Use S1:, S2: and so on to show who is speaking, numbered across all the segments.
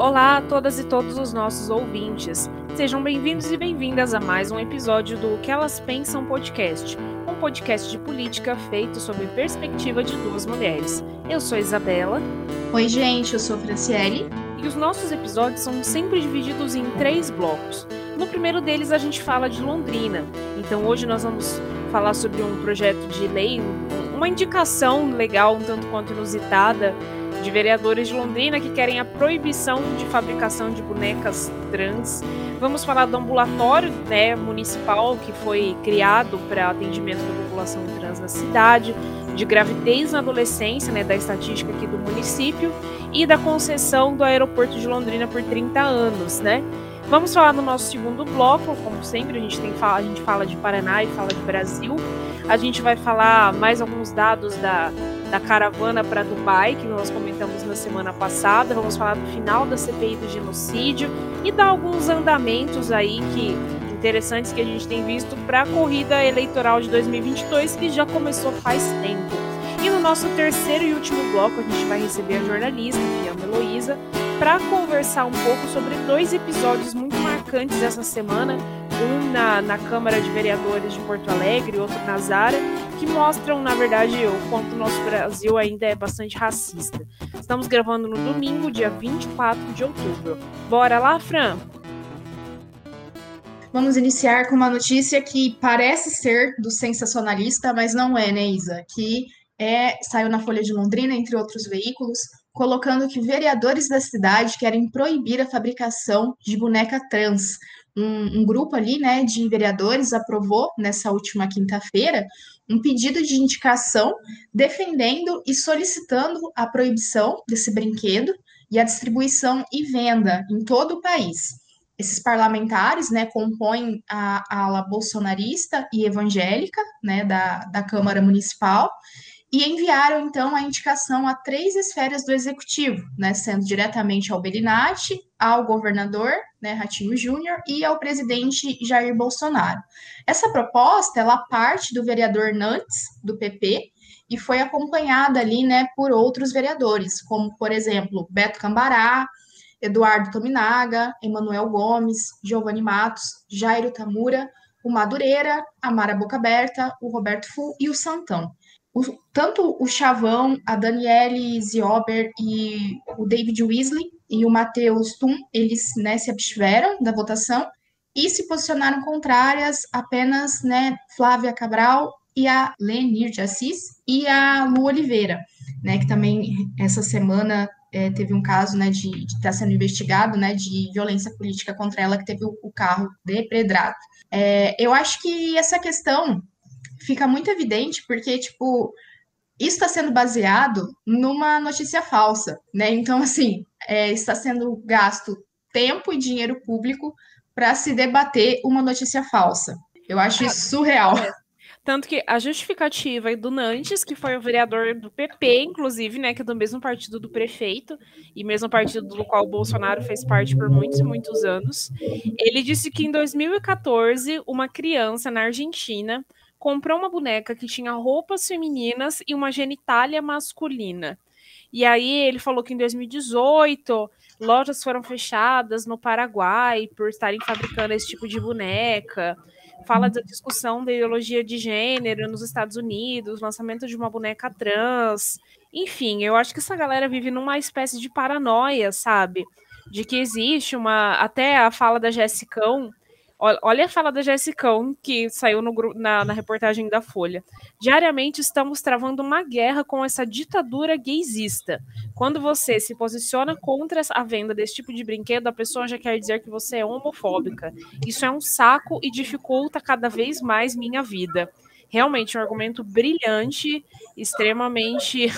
S1: Olá a todas e todos os nossos ouvintes. Sejam bem-vindos e bem-vindas a mais um episódio do O que Elas Pensam podcast, um podcast de política feito sob perspectiva de duas mulheres. Eu sou Isabela.
S2: Oi, gente, eu sou Franciele.
S1: E os nossos episódios são sempre divididos em três blocos. No primeiro deles, a gente fala de Londrina. Então, hoje nós vamos falar sobre um projeto de lei, uma indicação legal, um tanto quanto inusitada, de vereadores de Londrina que querem a proibição de fabricação de bonecas trans. Vamos falar do ambulatório né, municipal que foi criado para atendimento da população trans na cidade, de gravidez na adolescência, né, da estatística aqui do município, e da concessão do aeroporto de Londrina por 30 anos, né? Vamos falar no nosso segundo bloco, como sempre, a gente, tem, a gente fala de Paraná e fala de Brasil. A gente vai falar mais alguns dados da, da caravana para Dubai, que nós comentamos na semana passada. Vamos falar do final da CPI do genocídio e dar alguns andamentos aí que interessantes que a gente tem visto para a corrida eleitoral de 2022, que já começou faz tempo. E no nosso terceiro e último bloco, a gente vai receber a jornalista Fiamma Heloísa para conversar um pouco sobre dois episódios muito marcantes essa semana, um na, na Câmara de Vereadores de Porto Alegre, outro na Zara, que mostram, na verdade, o quanto o nosso Brasil ainda é bastante racista. Estamos gravando no domingo, dia 24 de outubro. Bora lá, Fran?
S2: Vamos iniciar com uma notícia que parece ser do sensacionalista, mas não é, né, Isa? Que é, saiu na Folha de Londrina, entre outros veículos, colocando que vereadores da cidade querem proibir a fabricação de boneca trans. Um, um grupo ali, né, de vereadores aprovou nessa última quinta-feira um pedido de indicação defendendo e solicitando a proibição desse brinquedo e a distribuição e venda em todo o país. Esses parlamentares, né, compõem a, ala bolsonarista e evangélica, né, da, da Câmara Municipal e enviaram então a indicação a três esferas do executivo, né, sendo diretamente ao Belinati, ao governador, né, Ratinho Júnior, e ao presidente Jair Bolsonaro. Essa proposta, ela parte do vereador Nantes, do PP, e foi acompanhada ali, né, por outros vereadores, como, por exemplo, Beto Cambará, Eduardo Tominaga, Emanuel Gomes, Giovanni Matos, Jairo Tamura, o Madureira, a Mara Boca Aberta, o Roberto Fu e o Santão o, tanto o Chavão, a Daniele Ziober e o David Weasley e o Matheus Tum, eles né, se abstiveram da votação e se posicionaram contrárias apenas né, Flávia Cabral e a Lenir de Assis e a Lu Oliveira, né, que também essa semana é, teve um caso né, de estar tá sendo investigado né, de violência política contra ela, que teve o, o carro depredrado. É, eu acho que essa questão fica muito evidente porque, tipo, isso está sendo baseado numa notícia falsa, né? Então, assim, é, está sendo gasto tempo e dinheiro público para se debater uma notícia falsa. Eu acho isso surreal. É.
S1: Tanto que a justificativa do Nantes, que foi o vereador do PP, inclusive, né, que é do mesmo partido do prefeito, e mesmo partido do qual o Bolsonaro fez parte por muitos e muitos anos, ele disse que em 2014, uma criança na Argentina comprou uma boneca que tinha roupas femininas e uma genitália masculina. E aí ele falou que em 2018 lojas foram fechadas no Paraguai por estarem fabricando esse tipo de boneca. Fala da discussão da ideologia de gênero nos Estados Unidos, lançamento de uma boneca trans. Enfim, eu acho que essa galera vive numa espécie de paranoia, sabe? De que existe uma. Até a fala da Jessicão, Olha a fala da Jessicão, que saiu no, na, na, reportagem da Folha. Diariamente estamos travando uma guerra com essa ditadura gaysista. Quando você se posiciona contra a venda desse tipo de brinquedo, a pessoa já quer dizer que você é homofóbica. Isso é um saco e dificulta cada vez mais minha vida. Realmente um argumento brilhante, extremamente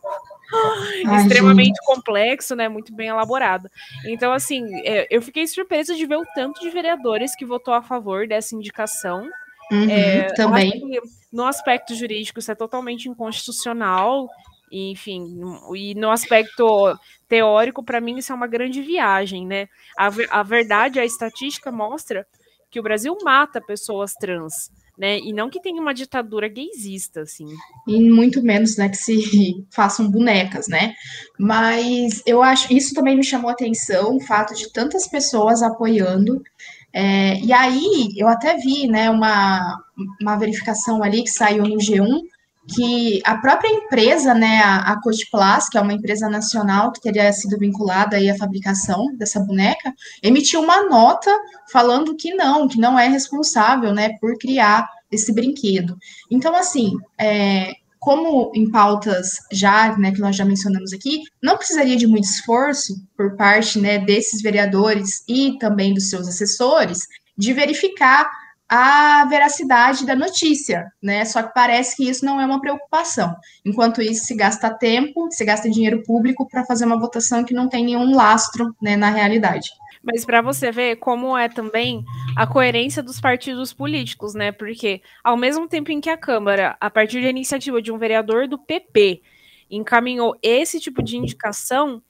S1: Ai, extremamente gente. complexo, né? Muito bem elaborado. Então, assim, é, eu fiquei surpresa de ver o tanto de vereadores que votou a favor dessa indicação.
S2: Uhum, é, também.
S1: no aspecto jurídico, isso é totalmente inconstitucional. Enfim, e no aspecto teórico, para mim, isso é uma grande viagem, né? A, a verdade, a estatística mostra que o Brasil mata pessoas trans. Né? E não que tenha uma ditadura gaysista, assim.
S2: E muito menos, né, que se façam bonecas, né? Mas eu acho, isso também me chamou a atenção, o fato de tantas pessoas apoiando. É, e aí, eu até vi, né, uma, uma verificação ali que saiu no G1, que a própria empresa, né, a, a Cotiplas, que é uma empresa nacional que teria sido vinculada aí à fabricação dessa boneca, emitiu uma nota falando que não, que não é responsável, né, por criar esse brinquedo. Então, assim, é, como em pautas já, né, que nós já mencionamos aqui, não precisaria de muito esforço por parte, né, desses vereadores e também dos seus assessores de verificar a veracidade da notícia, né? Só que parece que isso não é uma preocupação. Enquanto isso, se gasta tempo, se gasta dinheiro público para fazer uma votação que não tem nenhum lastro né, na realidade.
S1: Mas para você ver como é também a coerência dos partidos políticos, né? Porque ao mesmo tempo em que a Câmara, a partir da iniciativa de um vereador do PP, encaminhou esse tipo de indicação,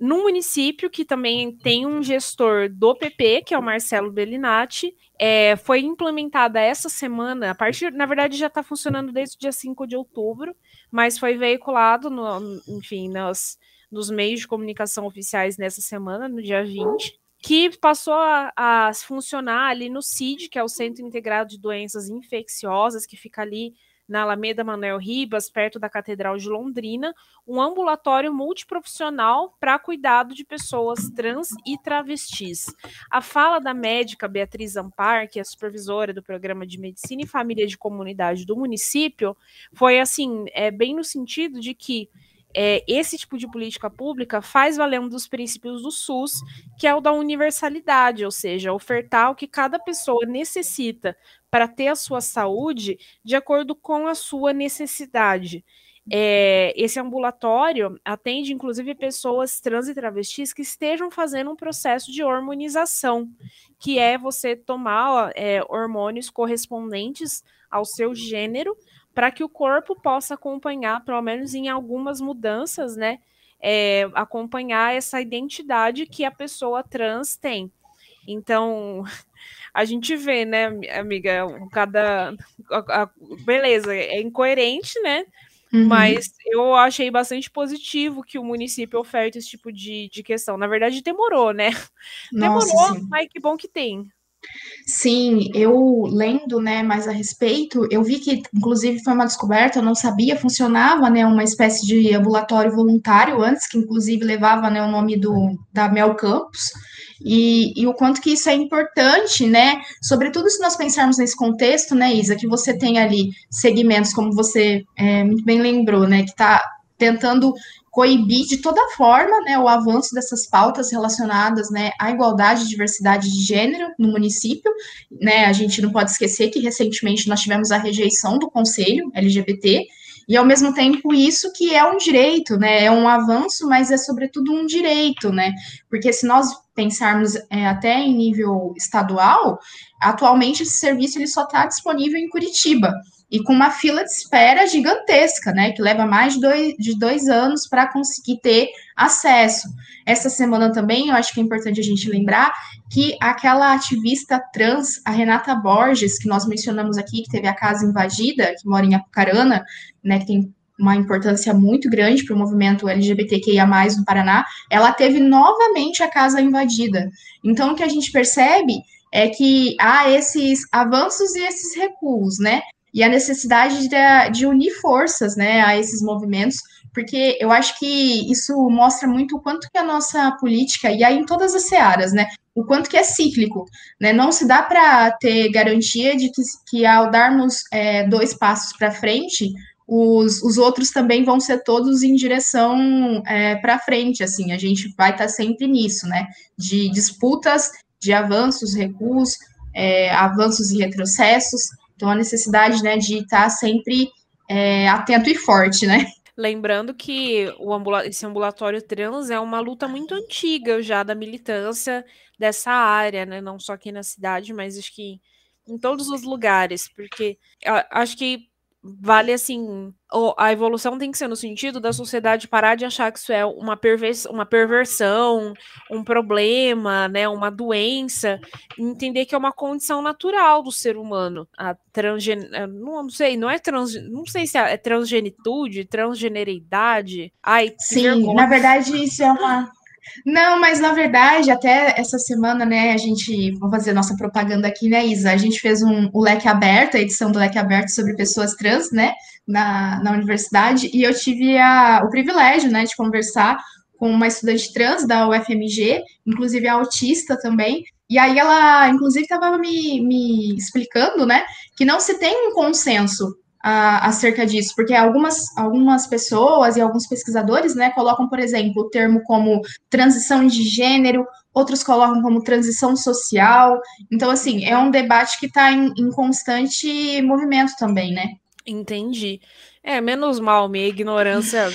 S1: num município que também tem um gestor do PP, que é o Marcelo Bellinati, é, foi implementada essa semana, a partir, na verdade, já está funcionando desde o dia 5 de outubro, mas foi veiculado, no, enfim, nos, nos meios de comunicação oficiais nessa semana, no dia 20, que passou a, a funcionar ali no CID, que é o Centro Integrado de Doenças Infecciosas, que fica ali na Alameda Manuel Ribas, perto da Catedral de Londrina, um ambulatório multiprofissional para cuidado de pessoas trans e travestis. A fala da médica Beatriz Ampar, que é supervisora do programa de Medicina e Família de Comunidade do município, foi assim, é bem no sentido de que é, esse tipo de política pública faz valer um dos princípios do SUS, que é o da universalidade, ou seja, ofertar o que cada pessoa necessita para ter a sua saúde de acordo com a sua necessidade. É, esse ambulatório atende, inclusive, pessoas trans e travestis que estejam fazendo um processo de hormonização, que é você tomar é, hormônios correspondentes ao seu gênero para que o corpo possa acompanhar, pelo menos em algumas mudanças, né? É, acompanhar essa identidade que a pessoa trans tem. Então, a gente vê, né, amiga, cada. A, a, beleza, é incoerente, né? Uhum. Mas eu achei bastante positivo que o município oferte esse tipo de, de questão. Na verdade, demorou, né? Nossa, demorou, sim. mas que bom que tem.
S2: Sim, eu lendo, né, mais a respeito, eu vi que, inclusive, foi uma descoberta, eu não sabia, funcionava, né, uma espécie de ambulatório voluntário antes, que inclusive levava, né, o nome do, da Mel Campos, e, e, o quanto que isso é importante, né, sobretudo se nós pensarmos nesse contexto, né, Isa, que você tem ali segmentos, como você é, muito bem lembrou, né, que está tentando coibir de toda forma né, o avanço dessas pautas relacionadas né, à igualdade e diversidade de gênero no município. Né, a gente não pode esquecer que recentemente nós tivemos a rejeição do Conselho LGBT, e ao mesmo tempo isso que é um direito, né? É um avanço, mas é sobretudo um direito, né? Porque se nós pensarmos é, até em nível estadual, atualmente esse serviço ele só está disponível em Curitiba e com uma fila de espera gigantesca, né, que leva mais de dois, de dois anos para conseguir ter acesso. Essa semana também, eu acho que é importante a gente lembrar que aquela ativista trans, a Renata Borges, que nós mencionamos aqui, que teve a casa invadida, que mora em Apucarana, né, que tem uma importância muito grande para o movimento LGBTQIA+, no Paraná, ela teve novamente a casa invadida. Então, o que a gente percebe é que há esses avanços e esses recuos, né? E a necessidade de, de, unir forças né, a esses movimentos, porque eu acho que isso mostra muito o quanto que a nossa política, e aí em todas as searas, né, o quanto que é cíclico, né, não se dá para ter garantia de que, que ao darmos é, dois passos para frente, os, os outros também vão ser todos em direção é, para frente, assim, a gente vai estar tá sempre nisso, né, de disputas, de avanços, recuos, é, avanços e retrocessos, então, a necessidade né, de estar sempre é, atento e forte, né?
S1: Lembrando que ambula esse ambulatório trans é uma luta muito antiga já da militância dessa área, né? Não só aqui na cidade, mas acho que em todos os lugares, porque acho que vale assim, a evolução tem que ser no sentido da sociedade parar de achar que isso é uma, pervers uma perversão, um problema, né, uma doença, entender que é uma condição natural do ser humano. A transgen... Eh, não, não sei, não é trans... não sei se é transgenitude, transgeneridade. Ai,
S2: Sim, vergonha. na verdade isso é uma não, mas na verdade, até essa semana, né, a gente, vou fazer nossa propaganda aqui, né, Isa? A gente fez um, o Leque Aberto, a edição do Leque Aberto sobre pessoas trans, né, na, na universidade, e eu tive a, o privilégio, né, de conversar com uma estudante trans da UFMG, inclusive autista também, e aí ela, inclusive, estava me, me explicando, né, que não se tem um consenso acerca disso, porque algumas, algumas pessoas e alguns pesquisadores, né, colocam, por exemplo, o termo como transição de gênero, outros colocam como transição social. Então, assim, é um debate que está em, em constante movimento também, né?
S1: Entendi. É, menos mal, minha ignorância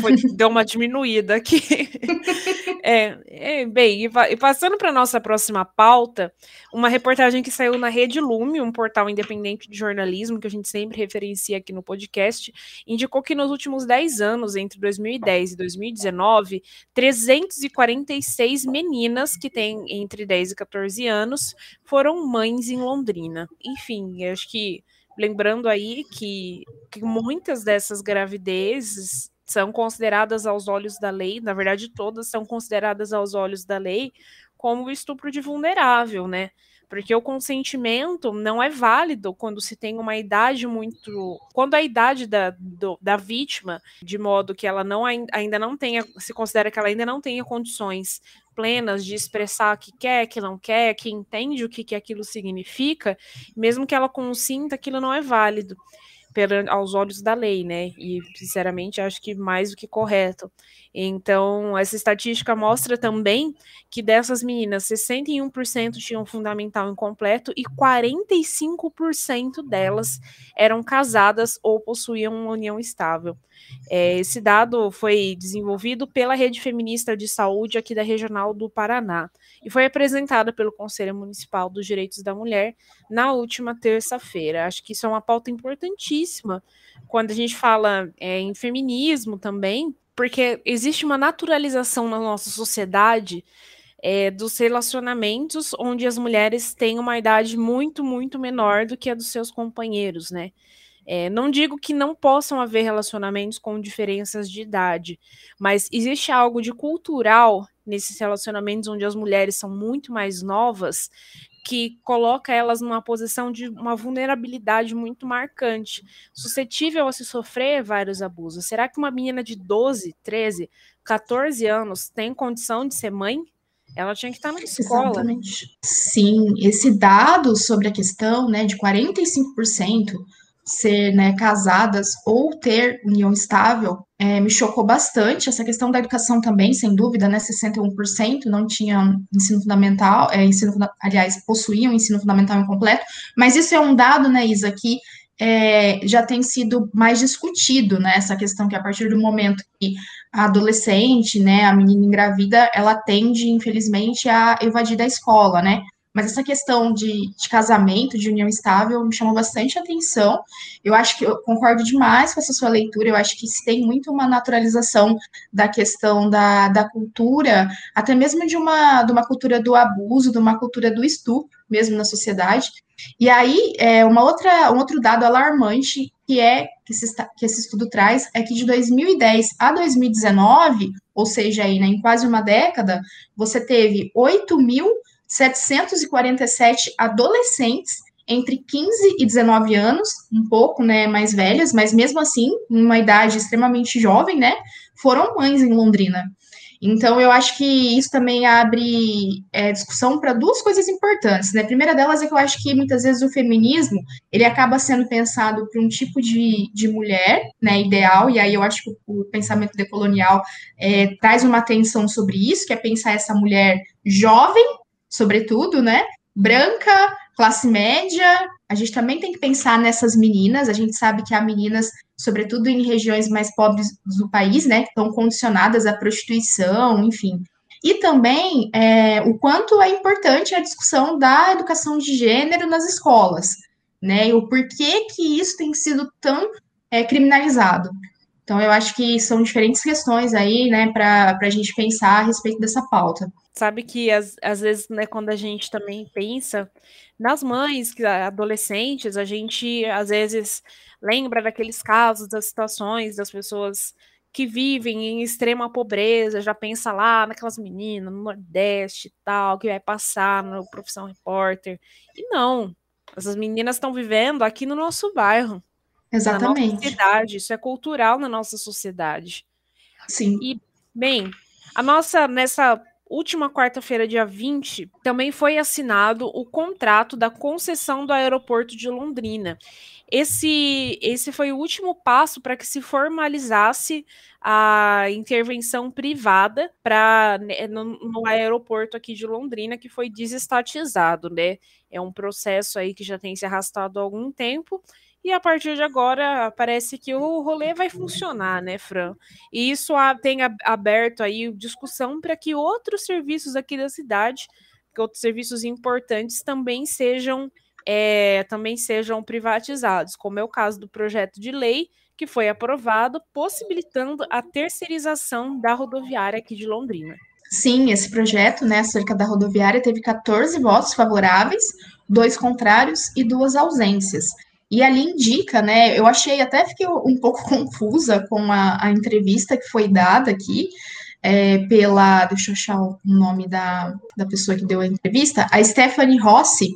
S1: foi, deu uma diminuída aqui. é, é, bem, e, e passando para nossa próxima pauta, uma reportagem que saiu na Rede Lume, um portal independente de jornalismo que a gente sempre referencia aqui no podcast, indicou que nos últimos 10 anos, entre 2010 e 2019, 346 meninas que têm entre 10 e 14 anos foram mães em Londrina. Enfim, acho que Lembrando aí que, que muitas dessas gravidezes são consideradas aos olhos da lei, na verdade, todas são consideradas aos olhos da lei como estupro de vulnerável, né? Porque o consentimento não é válido quando se tem uma idade muito. Quando a idade da, do, da vítima, de modo que ela não ainda não tenha, se considera que ela ainda não tenha condições plenas de expressar o que quer, que não quer, que entende o que, que aquilo significa, mesmo que ela consinta, aquilo não é válido aos olhos da lei, né? E, sinceramente, acho que mais do que correto. Então, essa estatística mostra também que dessas meninas, 61% tinham fundamental incompleto e 45% delas eram casadas ou possuíam uma união estável. É, esse dado foi desenvolvido pela Rede Feminista de Saúde aqui da Regional do Paraná e foi apresentada pelo Conselho Municipal dos Direitos da Mulher na última terça-feira. Acho que isso é uma pauta importantíssima quando a gente fala é, em feminismo também, porque existe uma naturalização na nossa sociedade é, dos relacionamentos onde as mulheres têm uma idade muito, muito menor do que a dos seus companheiros, né? É, não digo que não possam haver relacionamentos com diferenças de idade, mas existe algo de cultural nesses relacionamentos onde as mulheres são muito mais novas que coloca elas numa posição de uma vulnerabilidade muito marcante, suscetível a se sofrer vários abusos. Será que uma menina de 12, 13, 14 anos tem condição de ser mãe? Ela tinha que estar na escola.
S2: Exatamente. Sim, esse dado sobre a questão né, de 45% ser né, casadas ou ter união estável é, me chocou bastante. Essa questão da educação também, sem dúvida, né? 61% não tinham ensino fundamental, é, ensino, aliás, possuíam ensino fundamental incompleto, mas isso é um dado, né, Isa, que é, já tem sido mais discutido, né? Essa questão que a partir do momento que a adolescente, né, a menina engravida, ela tende, infelizmente, a evadir da escola, né? Mas essa questão de, de, casamento, de união estável, me chamou bastante atenção. Eu acho que eu concordo demais com essa sua leitura. Eu acho que se tem muito uma naturalização da questão da, da cultura, até mesmo de uma, de uma cultura do abuso, de uma cultura do estupro, mesmo na sociedade. E aí, é, uma outra, um outro dado alarmante que é que esse, que esse estudo traz é que de 2010 a 2019, ou seja, aí, né, em quase uma década, você teve 8 mil 747 adolescentes entre 15 e 19 anos, um pouco né, mais velhas, mas mesmo assim, uma idade extremamente jovem, né, foram mães em Londrina. Então, eu acho que isso também abre é, discussão para duas coisas importantes. Né? A primeira delas é que eu acho que muitas vezes o feminismo ele acaba sendo pensado para um tipo de, de mulher né, ideal, e aí eu acho que o, o pensamento decolonial é, traz uma atenção sobre isso, que é pensar essa mulher jovem, sobretudo, né? Branca, classe média. A gente também tem que pensar nessas meninas. A gente sabe que há meninas, sobretudo em regiões mais pobres do país, né, que estão condicionadas à prostituição, enfim. E também é, o quanto é importante a discussão da educação de gênero nas escolas. né? E o porquê que isso tem sido tão é, criminalizado. Então, eu acho que são diferentes questões aí, né, para a gente pensar a respeito dessa pauta.
S1: Sabe que às, às vezes, né, quando a gente também pensa nas mães, adolescentes, a gente às vezes lembra daqueles casos, das situações das pessoas que vivem em extrema pobreza, já pensa lá naquelas meninas no Nordeste e tal, que vai passar no Profissão Repórter. E não, essas meninas estão vivendo aqui no nosso bairro.
S2: Exatamente.
S1: Na nossa cidade, isso é cultural na nossa sociedade.
S2: Sim.
S1: E, bem, a nossa, nessa última quarta-feira, dia 20, também foi assinado o contrato da concessão do aeroporto de Londrina. Esse, esse foi o último passo para que se formalizasse a intervenção privada para né, no, no, aeroporto aqui de Londrina, que foi desestatizado, né? É um processo aí que já tem se arrastado há algum tempo e a partir de agora parece que o rolê vai funcionar, né, Fran? E isso tem aberto aí discussão para que outros serviços aqui da cidade, que outros serviços importantes também sejam é, também sejam privatizados, como é o caso do projeto de lei que foi aprovado, possibilitando a terceirização da rodoviária aqui de Londrina.
S2: Sim, esse projeto, né, acerca da rodoviária, teve 14 votos favoráveis, dois contrários e duas ausências. E ali indica, né? Eu achei até fiquei um pouco confusa com a, a entrevista que foi dada aqui é, pela. Deixa eu achar o nome da, da pessoa que deu a entrevista, a Stephanie Rossi,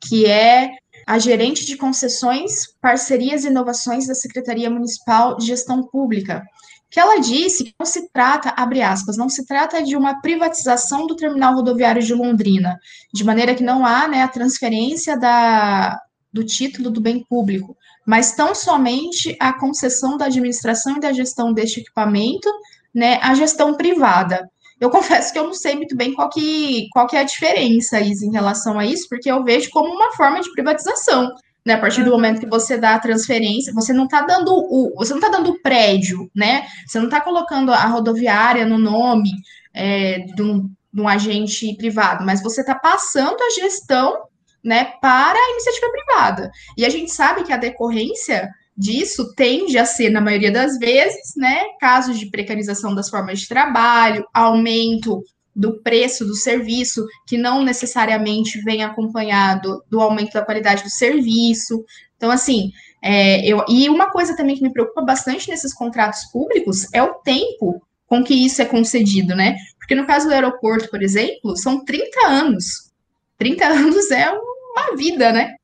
S2: que é a gerente de concessões, parcerias e inovações da Secretaria Municipal de Gestão Pública, que ela disse que não se trata, abre aspas, não se trata de uma privatização do terminal rodoviário de Londrina, de maneira que não há né, a transferência da, do título do bem público, mas tão somente a concessão da administração e da gestão deste equipamento, né, a gestão privada. Eu confesso que eu não sei muito bem qual que, qual que é a diferença, Isa, em relação a isso, porque eu vejo como uma forma de privatização. Né, a partir do momento que você dá a transferência, você não está dando o, você não está dando o prédio, né? Você não está colocando a rodoviária no nome é, de, um, de um agente privado, mas você está passando a gestão né, para a iniciativa privada. E a gente sabe que a decorrência disso tende a ser, na maioria das vezes, né, casos de precarização das formas de trabalho, aumento do preço do serviço, que não necessariamente vem acompanhado do aumento da qualidade do serviço. Então, assim, é, eu, e uma coisa também que me preocupa bastante nesses contratos públicos é o tempo com que isso é concedido, né? Porque no caso do aeroporto, por exemplo, são 30 anos. 30 anos é um uma vida, né?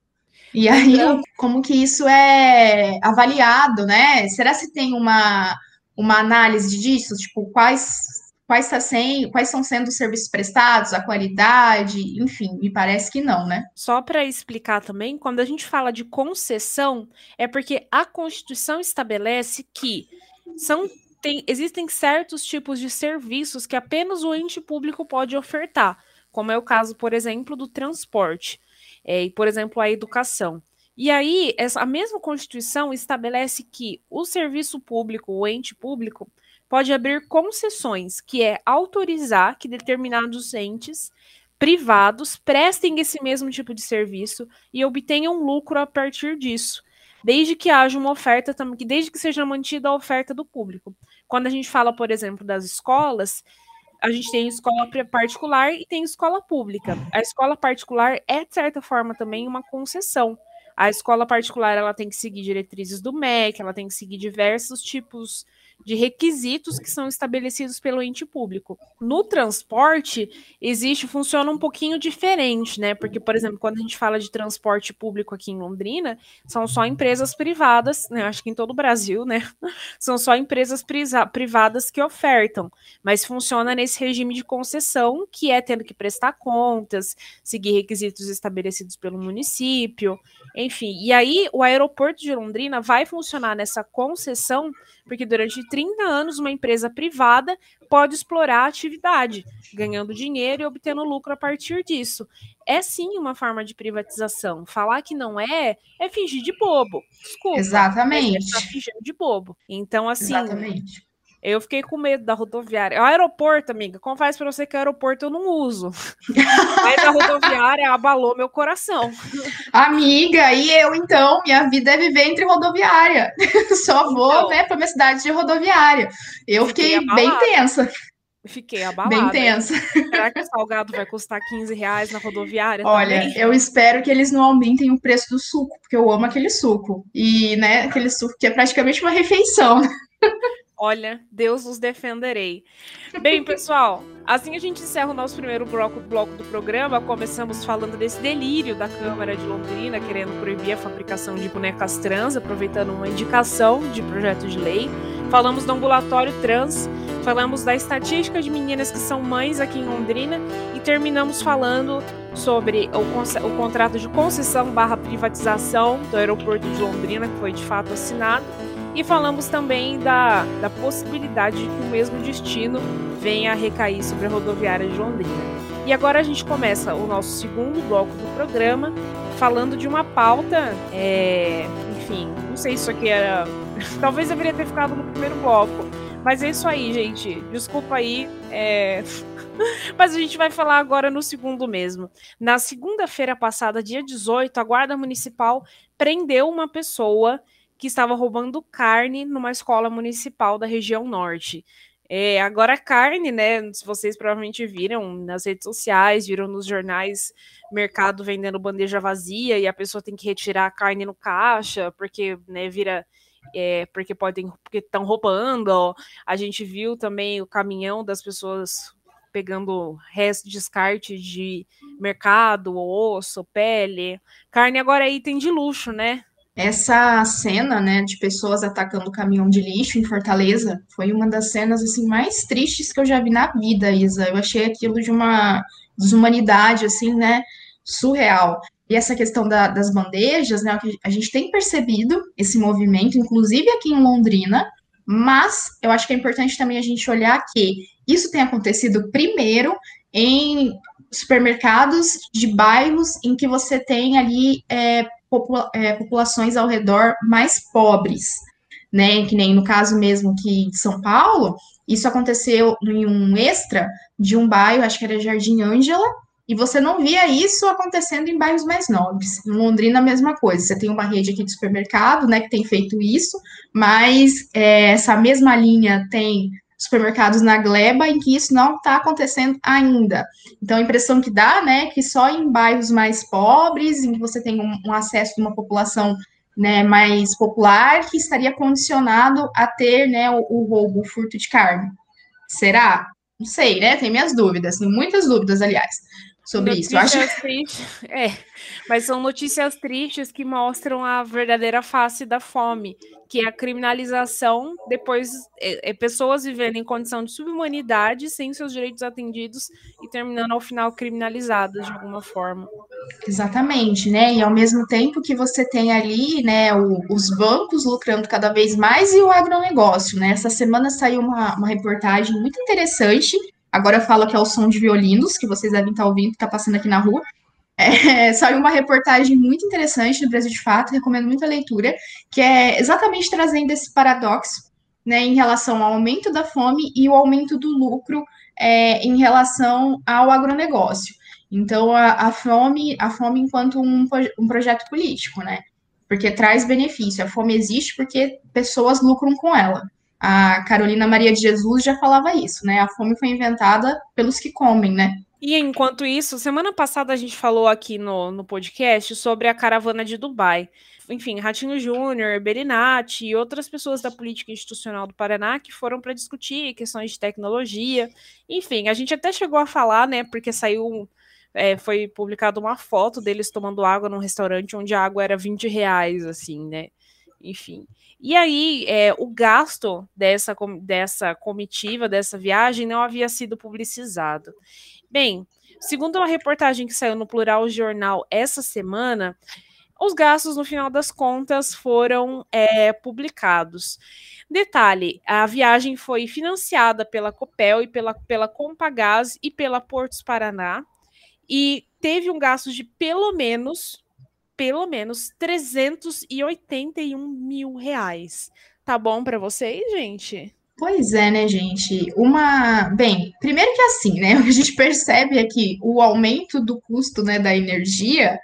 S2: E aí, então, como que isso é avaliado, né? Será se tem uma, uma análise disso? Tipo, quais, quais, tá sem, quais são sendo os serviços prestados, a qualidade, enfim, me parece que não, né?
S1: Só para explicar também, quando a gente fala de concessão, é porque a Constituição estabelece que são tem, existem certos tipos de serviços que apenas o ente público pode ofertar, como é o caso, por exemplo, do transporte é, e, por exemplo, a educação. E aí, essa, a mesma Constituição estabelece que o serviço público, o ente público, pode abrir concessões, que é autorizar que determinados entes privados prestem esse mesmo tipo de serviço e obtenham lucro a partir disso, desde que haja uma oferta também, desde que seja mantida a oferta do público. Quando a gente fala, por exemplo, das escolas, a gente tem escola particular e tem escola pública. A escola particular é, de certa forma, também uma concessão. A escola particular ela tem que seguir diretrizes do MEC, ela tem que seguir diversos tipos de requisitos que são estabelecidos pelo ente público. No transporte, existe, funciona um pouquinho diferente, né? Porque, por exemplo, quando a gente fala de transporte público aqui em Londrina, são só empresas privadas, né? Acho que em todo o Brasil, né? São só empresas privadas que ofertam, mas funciona nesse regime de concessão, que é tendo que prestar contas, seguir requisitos estabelecidos pelo município, enfim. E aí, o aeroporto de Londrina vai funcionar nessa concessão porque durante 30 anos uma empresa privada pode explorar a atividade, ganhando dinheiro e obtendo lucro a partir disso. É sim uma forma de privatização. Falar que não é, é fingir de bobo. Desculpa.
S2: Exatamente.
S1: É fingir de bobo. Então, assim.
S2: Exatamente
S1: Eu fiquei com medo da rodoviária. O aeroporto, amiga, confesso para você que o aeroporto eu não uso. Mas a rodoviária abalou meu coração.
S2: Amiga, e eu então, minha vida é viver entre rodoviária. Só vou, então, né, para minha cidade de rodoviária. Eu fiquei, fiquei bem tensa.
S1: Fiquei abalada.
S2: Bem tensa.
S1: Será que o salgado vai custar 15 reais na rodoviária?
S2: Olha,
S1: também?
S2: eu espero que eles não aumentem o preço do suco, porque eu amo aquele suco. E, né, aquele suco que é praticamente uma refeição.
S1: Olha, Deus os defenderei. Bem, pessoal, assim a gente encerra o nosso primeiro bloco, bloco do programa. Começamos falando desse delírio da Câmara de Londrina querendo proibir a fabricação de bonecas trans, aproveitando uma indicação de projeto de lei. Falamos do ambulatório trans, falamos da estatística de meninas que são mães aqui em Londrina e terminamos falando sobre o, o contrato de concessão barra privatização do aeroporto de Londrina, que foi de fato assinado e falamos também da, da possibilidade de que o mesmo destino venha a recair sobre a rodoviária de Londrina. E agora a gente começa o nosso segundo bloco do programa, falando de uma pauta, é, enfim, não sei se isso aqui era. Talvez deveria ter ficado no primeiro bloco. Mas é isso aí, gente. Desculpa aí. É... Mas a gente vai falar agora no segundo mesmo. Na segunda-feira passada, dia 18, a Guarda Municipal prendeu uma pessoa que estava roubando carne numa escola municipal da região norte. É, agora carne, né? Vocês provavelmente viram nas redes sociais, viram nos jornais, mercado vendendo bandeja vazia e a pessoa tem que retirar a carne no caixa porque, né, vira é, porque podem, porque estão roubando. A gente viu também o caminhão das pessoas pegando resto descarte de mercado, osso, pele. Carne agora é item de luxo, né?
S2: Essa cena, né, de pessoas atacando o caminhão de lixo em Fortaleza foi uma das cenas assim mais tristes que eu já vi na vida, Isa. Eu achei aquilo de uma desumanidade assim, né, surreal. E essa questão da, das bandejas, né, a gente tem percebido esse movimento, inclusive aqui em Londrina, mas eu acho que é importante também a gente olhar que isso tem acontecido primeiro em supermercados de bairros em que você tem ali é, popula é, populações ao redor mais pobres, né? Que nem no caso mesmo que de São Paulo, isso aconteceu em um extra de um bairro, acho que era Jardim Ângela, e você não via isso acontecendo em bairros mais nobres. Em Londrina, a mesma coisa. Você tem uma rede aqui de supermercado, né, que tem feito isso, mas é, essa mesma linha tem supermercados na gleba em que isso não está acontecendo ainda. Então, a impressão que dá, né, que só em bairros mais pobres, em que você tem um, um acesso de uma população né, mais popular, que estaria condicionado a ter, né, o, o roubo, o furto de carne. Será? Não sei, né? Tem minhas dúvidas, muitas dúvidas, aliás, sobre notícias isso. Acho...
S1: Tristes, é, mas são notícias tristes que mostram a verdadeira face da fome que é a criminalização, depois é, é, pessoas vivendo em condição de subhumanidade, sem seus direitos atendidos e terminando ao final criminalizadas de alguma forma.
S2: Exatamente, né? E ao mesmo tempo que você tem ali, né, o, os bancos lucrando cada vez mais e o agronegócio, né? Essa semana saiu uma, uma reportagem muito interessante. Agora eu falo que é o som de violinos, que vocês devem estar ouvindo, que está passando aqui na rua, é, saiu uma reportagem muito interessante no Brasil de Fato, recomendo muito a leitura, que é exatamente trazendo esse paradoxo né, em relação ao aumento da fome e o aumento do lucro é, em relação ao agronegócio. Então, a, a, fome, a fome enquanto um, um projeto político, né? Porque traz benefício. A fome existe porque pessoas lucram com ela. A Carolina Maria de Jesus já falava isso, né? A fome foi inventada pelos que comem, né?
S1: E enquanto isso, semana passada a gente falou aqui no, no podcast sobre a caravana de Dubai. Enfim, Ratinho Júnior, Berinati e outras pessoas da política institucional do Paraná que foram para discutir questões de tecnologia. Enfim, a gente até chegou a falar, né? Porque saiu. É, foi publicada uma foto deles tomando água num restaurante onde a água era 20 reais, assim, né? Enfim. E aí, é, o gasto dessa, dessa comitiva, dessa viagem, não havia sido publicizado. Bem, segundo uma reportagem que saiu no Plural Jornal essa semana, os gastos, no final das contas, foram é, publicados. Detalhe: a viagem foi financiada pela Copel e pela, pela Compagás e pela Portos Paraná e teve um gasto de pelo menos, pelo menos 381 mil reais. Tá bom para vocês, gente?
S2: Pois é, né, gente? Uma. Bem, primeiro que assim, né? A gente percebe aqui o aumento do custo né, da energia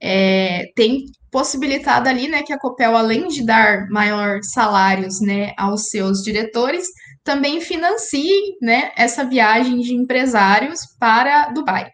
S2: é, tem possibilitado ali, né, que a Copel, além de dar maior salários, né, aos seus diretores, também financie, né, essa viagem de empresários para Dubai.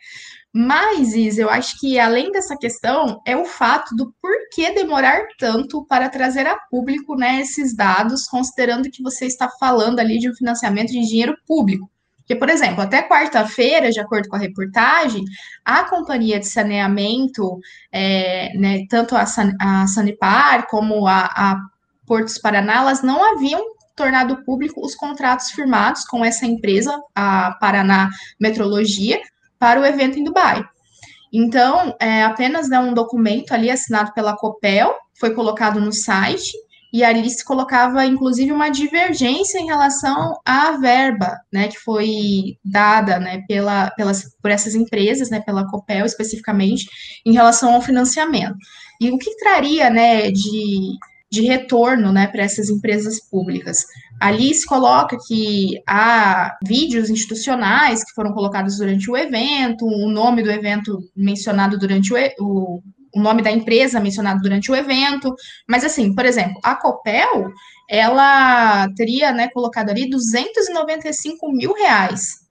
S2: Mas, Is, eu acho que além dessa questão, é o fato do porquê demorar tanto para trazer a público né, esses dados, considerando que você está falando ali de um financiamento de dinheiro público. Porque, por exemplo, até quarta-feira, de acordo com a reportagem, a companhia de saneamento, é, né, tanto a, San, a Sanipar como a, a Portos Paraná, elas não haviam tornado público os contratos firmados com essa empresa, a Paraná Metrologia, para o evento em Dubai. Então, é, apenas né, um documento ali assinado pela Copel, foi colocado no site, e ali se colocava, inclusive, uma divergência em relação à verba, né, que foi dada, né, pela, pelas, por essas empresas, né, pela Copel especificamente, em relação ao financiamento. E o que traria, né, de de retorno né, para essas empresas públicas. Ali se coloca que há vídeos institucionais que foram colocados durante o evento, o nome do evento mencionado durante o, o, o nome da empresa mencionado durante o evento, mas assim, por exemplo, a Copel, ela teria né, colocado ali 295 mil reais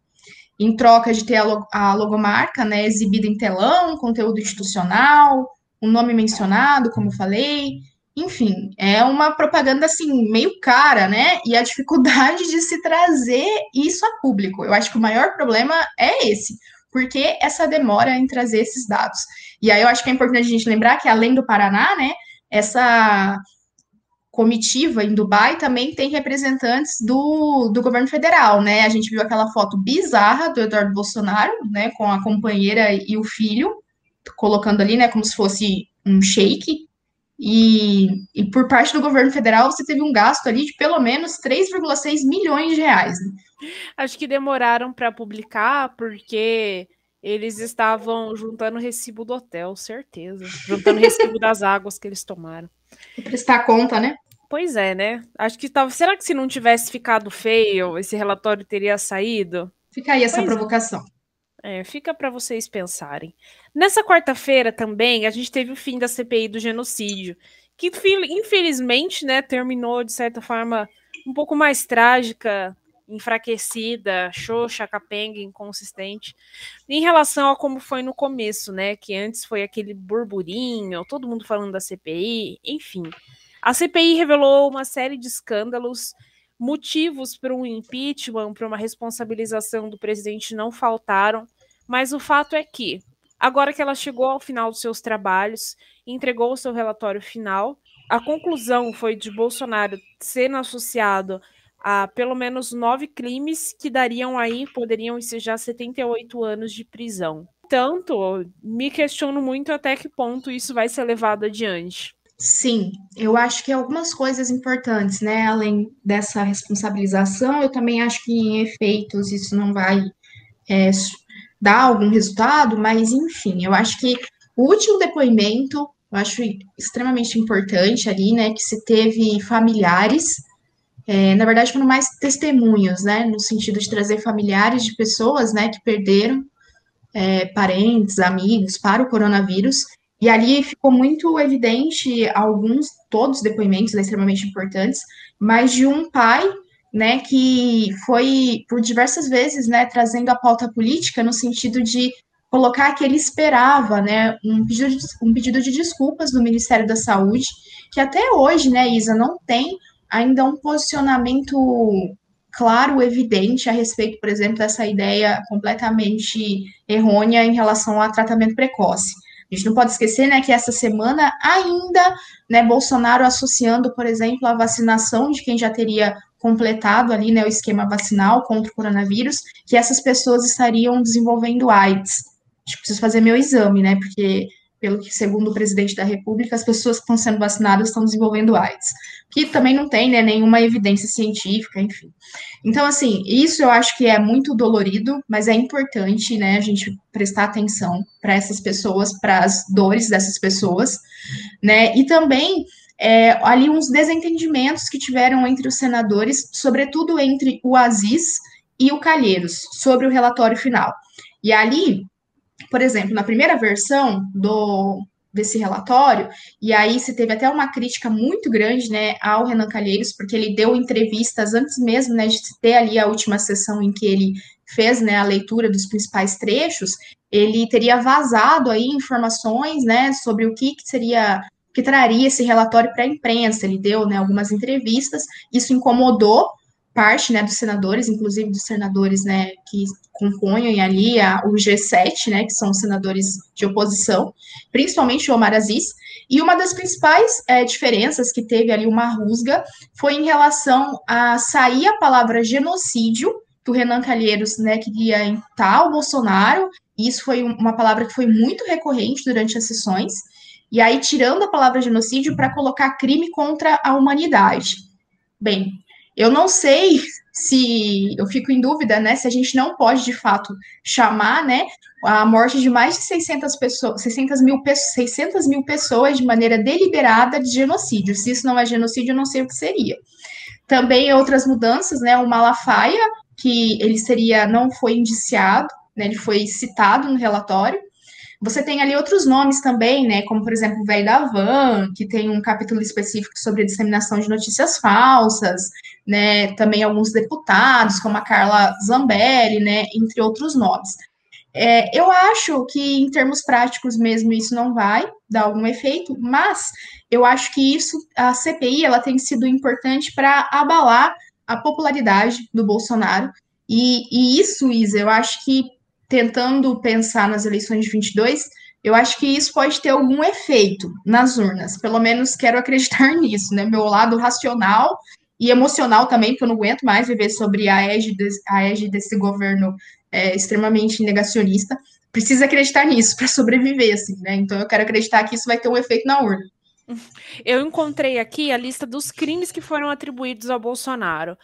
S2: em troca de ter a, logomarca né, exibida em telão, conteúdo institucional, o nome mencionado, como falei, enfim, é uma propaganda assim meio cara, né? E a dificuldade de se trazer isso a público. Eu acho que o maior problema é esse, porque essa demora em trazer esses dados. E aí eu acho que é importante a gente lembrar que além do Paraná, né, essa comitiva em Dubai também tem representantes do, do governo federal, né? A gente viu aquela foto bizarra do Eduardo Bolsonaro, né, com a companheira e o filho, colocando ali, né, como se fosse um shake e, e, por parte do governo federal, você teve um gasto ali de pelo menos 3,6 milhões de reais. Né?
S1: Acho que demoraram para publicar porque eles estavam juntando recibo do hotel, certeza. Juntando recibo das águas que eles tomaram.
S2: Pra prestar conta, né?
S1: Pois é, né? Acho que tava. Será que se não tivesse ficado feio, esse relatório teria saído?
S2: Fica aí essa pois é. provocação.
S1: É. É, fica para vocês pensarem. Nessa quarta-feira também a gente teve o fim da CPI do genocídio, que infelizmente, né, terminou de certa forma um pouco mais trágica, enfraquecida, xoxa, capenga, inconsistente, em relação a como foi no começo, né, que antes foi aquele burburinho, todo mundo falando da CPI, enfim. A CPI revelou uma série de escândalos motivos para um impeachment, para uma responsabilização do presidente não faltaram, mas o fato é que, agora que ela chegou ao final dos seus trabalhos, entregou o seu relatório final, a conclusão foi de Bolsonaro sendo associado a pelo menos nove crimes que dariam aí, poderiam ensejar 78 anos de prisão. Tanto, me questiono muito até que ponto isso vai ser levado adiante.
S2: Sim, eu acho que algumas coisas importantes, né? Além dessa responsabilização, eu também acho que em efeitos isso não vai é, dar algum resultado, mas enfim, eu acho que o último depoimento, eu acho extremamente importante ali, né, que se teve familiares, é, na verdade foram mais testemunhos, né, no sentido de trazer familiares de pessoas, né, que perderam é, parentes, amigos para o coronavírus, e ali ficou muito evidente alguns, todos os depoimentos né, extremamente importantes, mas de um pai né, que foi por diversas vezes, né, trazendo a pauta política no sentido de colocar que ele esperava, né, um pedido de, um pedido de desculpas do Ministério da Saúde, que até hoje, né, Isa, não tem ainda um posicionamento claro, evidente a respeito, por exemplo, dessa ideia completamente errônea em relação ao tratamento precoce. A gente não pode esquecer, né, que essa semana ainda, né, Bolsonaro associando, por exemplo, a vacinação de quem já teria completado ali, né, o esquema vacinal contra o coronavírus, que essas pessoas estariam desenvolvendo AIDS. Que preciso fazer meu exame, né, porque pelo que, segundo o presidente da República, as pessoas que estão sendo vacinadas estão desenvolvendo AIDS, que também não tem né, nenhuma evidência científica, enfim. Então, assim, isso eu acho que é muito dolorido, mas é importante, né, a gente prestar atenção para essas pessoas, para as dores dessas pessoas, né, e também é, ali uns desentendimentos que tiveram entre os senadores, sobretudo entre o Aziz e o Calheiros, sobre o relatório final. E ali, por exemplo, na primeira versão do desse relatório, e aí se teve até uma crítica muito grande, né, ao Renan Calheiros, porque ele deu entrevistas antes mesmo, né, de ter ali a última sessão em que ele fez, né, a leitura dos principais trechos, ele teria vazado aí informações, né, sobre o que, que seria que traria esse relatório para a imprensa. Ele deu né, algumas entrevistas, isso incomodou parte né, dos senadores, inclusive dos senadores né, que compõem ali a, o G7, né, que são senadores de oposição, principalmente o Omar Aziz. E uma das principais é, diferenças que teve ali uma rusga foi em relação a sair a palavra genocídio, que o Renan Calheiros né, queria entrar o Bolsonaro, e isso foi uma palavra que foi muito recorrente durante as sessões, e aí tirando a palavra genocídio para colocar crime contra a humanidade. Bem, eu não sei se eu fico em dúvida, né, se a gente não pode de fato chamar, né, a morte de mais de 600 pessoas, 600 mil, 600 mil pessoas de maneira deliberada de genocídio. Se isso não é genocídio, eu não sei o que seria. Também outras mudanças, né, o Malafaia, que ele seria, não foi indiciado, né, ele foi citado no relatório, você tem ali outros nomes também, né? Como, por exemplo, o Velho da Van, que tem um capítulo específico sobre a disseminação de notícias falsas, né? Também alguns deputados, como a Carla Zambelli, né? Entre outros nomes. É, eu acho que, em termos práticos mesmo, isso não vai dar algum efeito, mas eu acho que isso, a CPI, ela tem sido importante para abalar a popularidade do Bolsonaro. E, e isso, Isa, eu acho que tentando pensar nas eleições de 22, eu acho que isso pode ter algum efeito nas urnas. Pelo menos quero acreditar nisso, né? Meu lado racional e emocional também, porque eu não aguento mais viver sobre a égide, a égide desse governo é, extremamente negacionista. Precisa acreditar nisso para sobreviver, assim, né? Então eu quero acreditar que isso vai ter um efeito na urna.
S1: Eu encontrei aqui a lista dos crimes que foram atribuídos ao Bolsonaro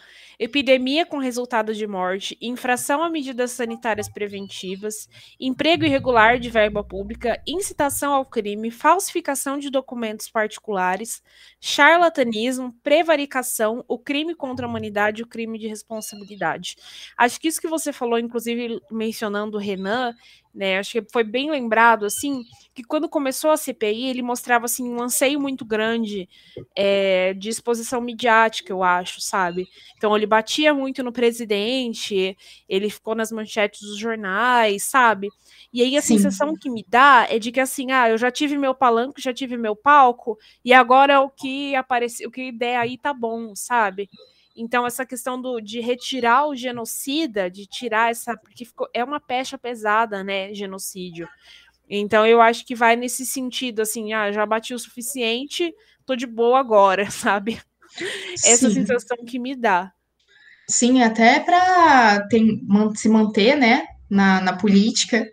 S1: epidemia com resultado de morte, infração a medidas sanitárias preventivas, emprego irregular de verba pública, incitação ao crime, falsificação de documentos particulares, charlatanismo, prevaricação, o crime contra a humanidade e o crime de responsabilidade. Acho que isso que você falou, inclusive mencionando o Renan, né? Acho que foi bem lembrado, assim, que quando começou a CPI, ele mostrava, assim, um anseio muito grande é, de exposição midiática, eu acho, sabe? Então, ele batia muito no presidente, ele ficou nas manchetes dos jornais, sabe? E aí, a Sim. sensação que me dá é de que, assim, ah, eu já tive meu palanque, já tive meu palco, e agora o que apareceu, o que der aí tá bom, sabe? Então, essa questão do, de retirar o genocida, de tirar essa. Porque ficou, é uma pecha pesada, né? Genocídio. Então, eu acho que vai nesse sentido, assim, ah, já bati o suficiente, tô de boa agora, sabe? Essa Sim. sensação que me dá.
S2: Sim, até para se manter, né, na, na política,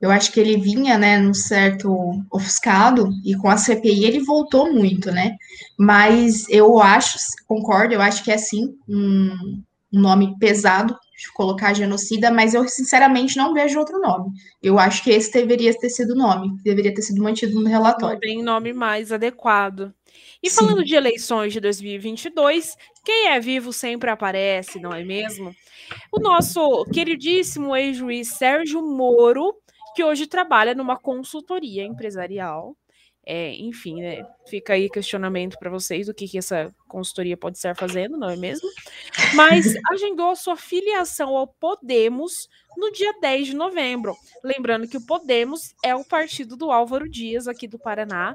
S2: eu acho que ele vinha, né, num certo ofuscado, e com a CPI ele voltou muito, né? Mas eu acho, concordo, eu acho que é sim um, um nome pesado colocar genocida, mas eu sinceramente não vejo outro nome. Eu acho que esse deveria ter sido o nome, deveria ter sido mantido no relatório. Não
S1: tem nome mais adequado. E Sim. falando de eleições de 2022, quem é vivo sempre aparece, não é mesmo? O nosso queridíssimo ex-juiz Sérgio Moro que hoje trabalha numa consultoria empresarial. É, enfim, né, fica aí questionamento para vocês o que, que essa consultoria pode estar fazendo, não é mesmo? Mas agendou a sua filiação ao Podemos no dia 10 de novembro. Lembrando que o Podemos é o partido do Álvaro Dias, aqui do Paraná,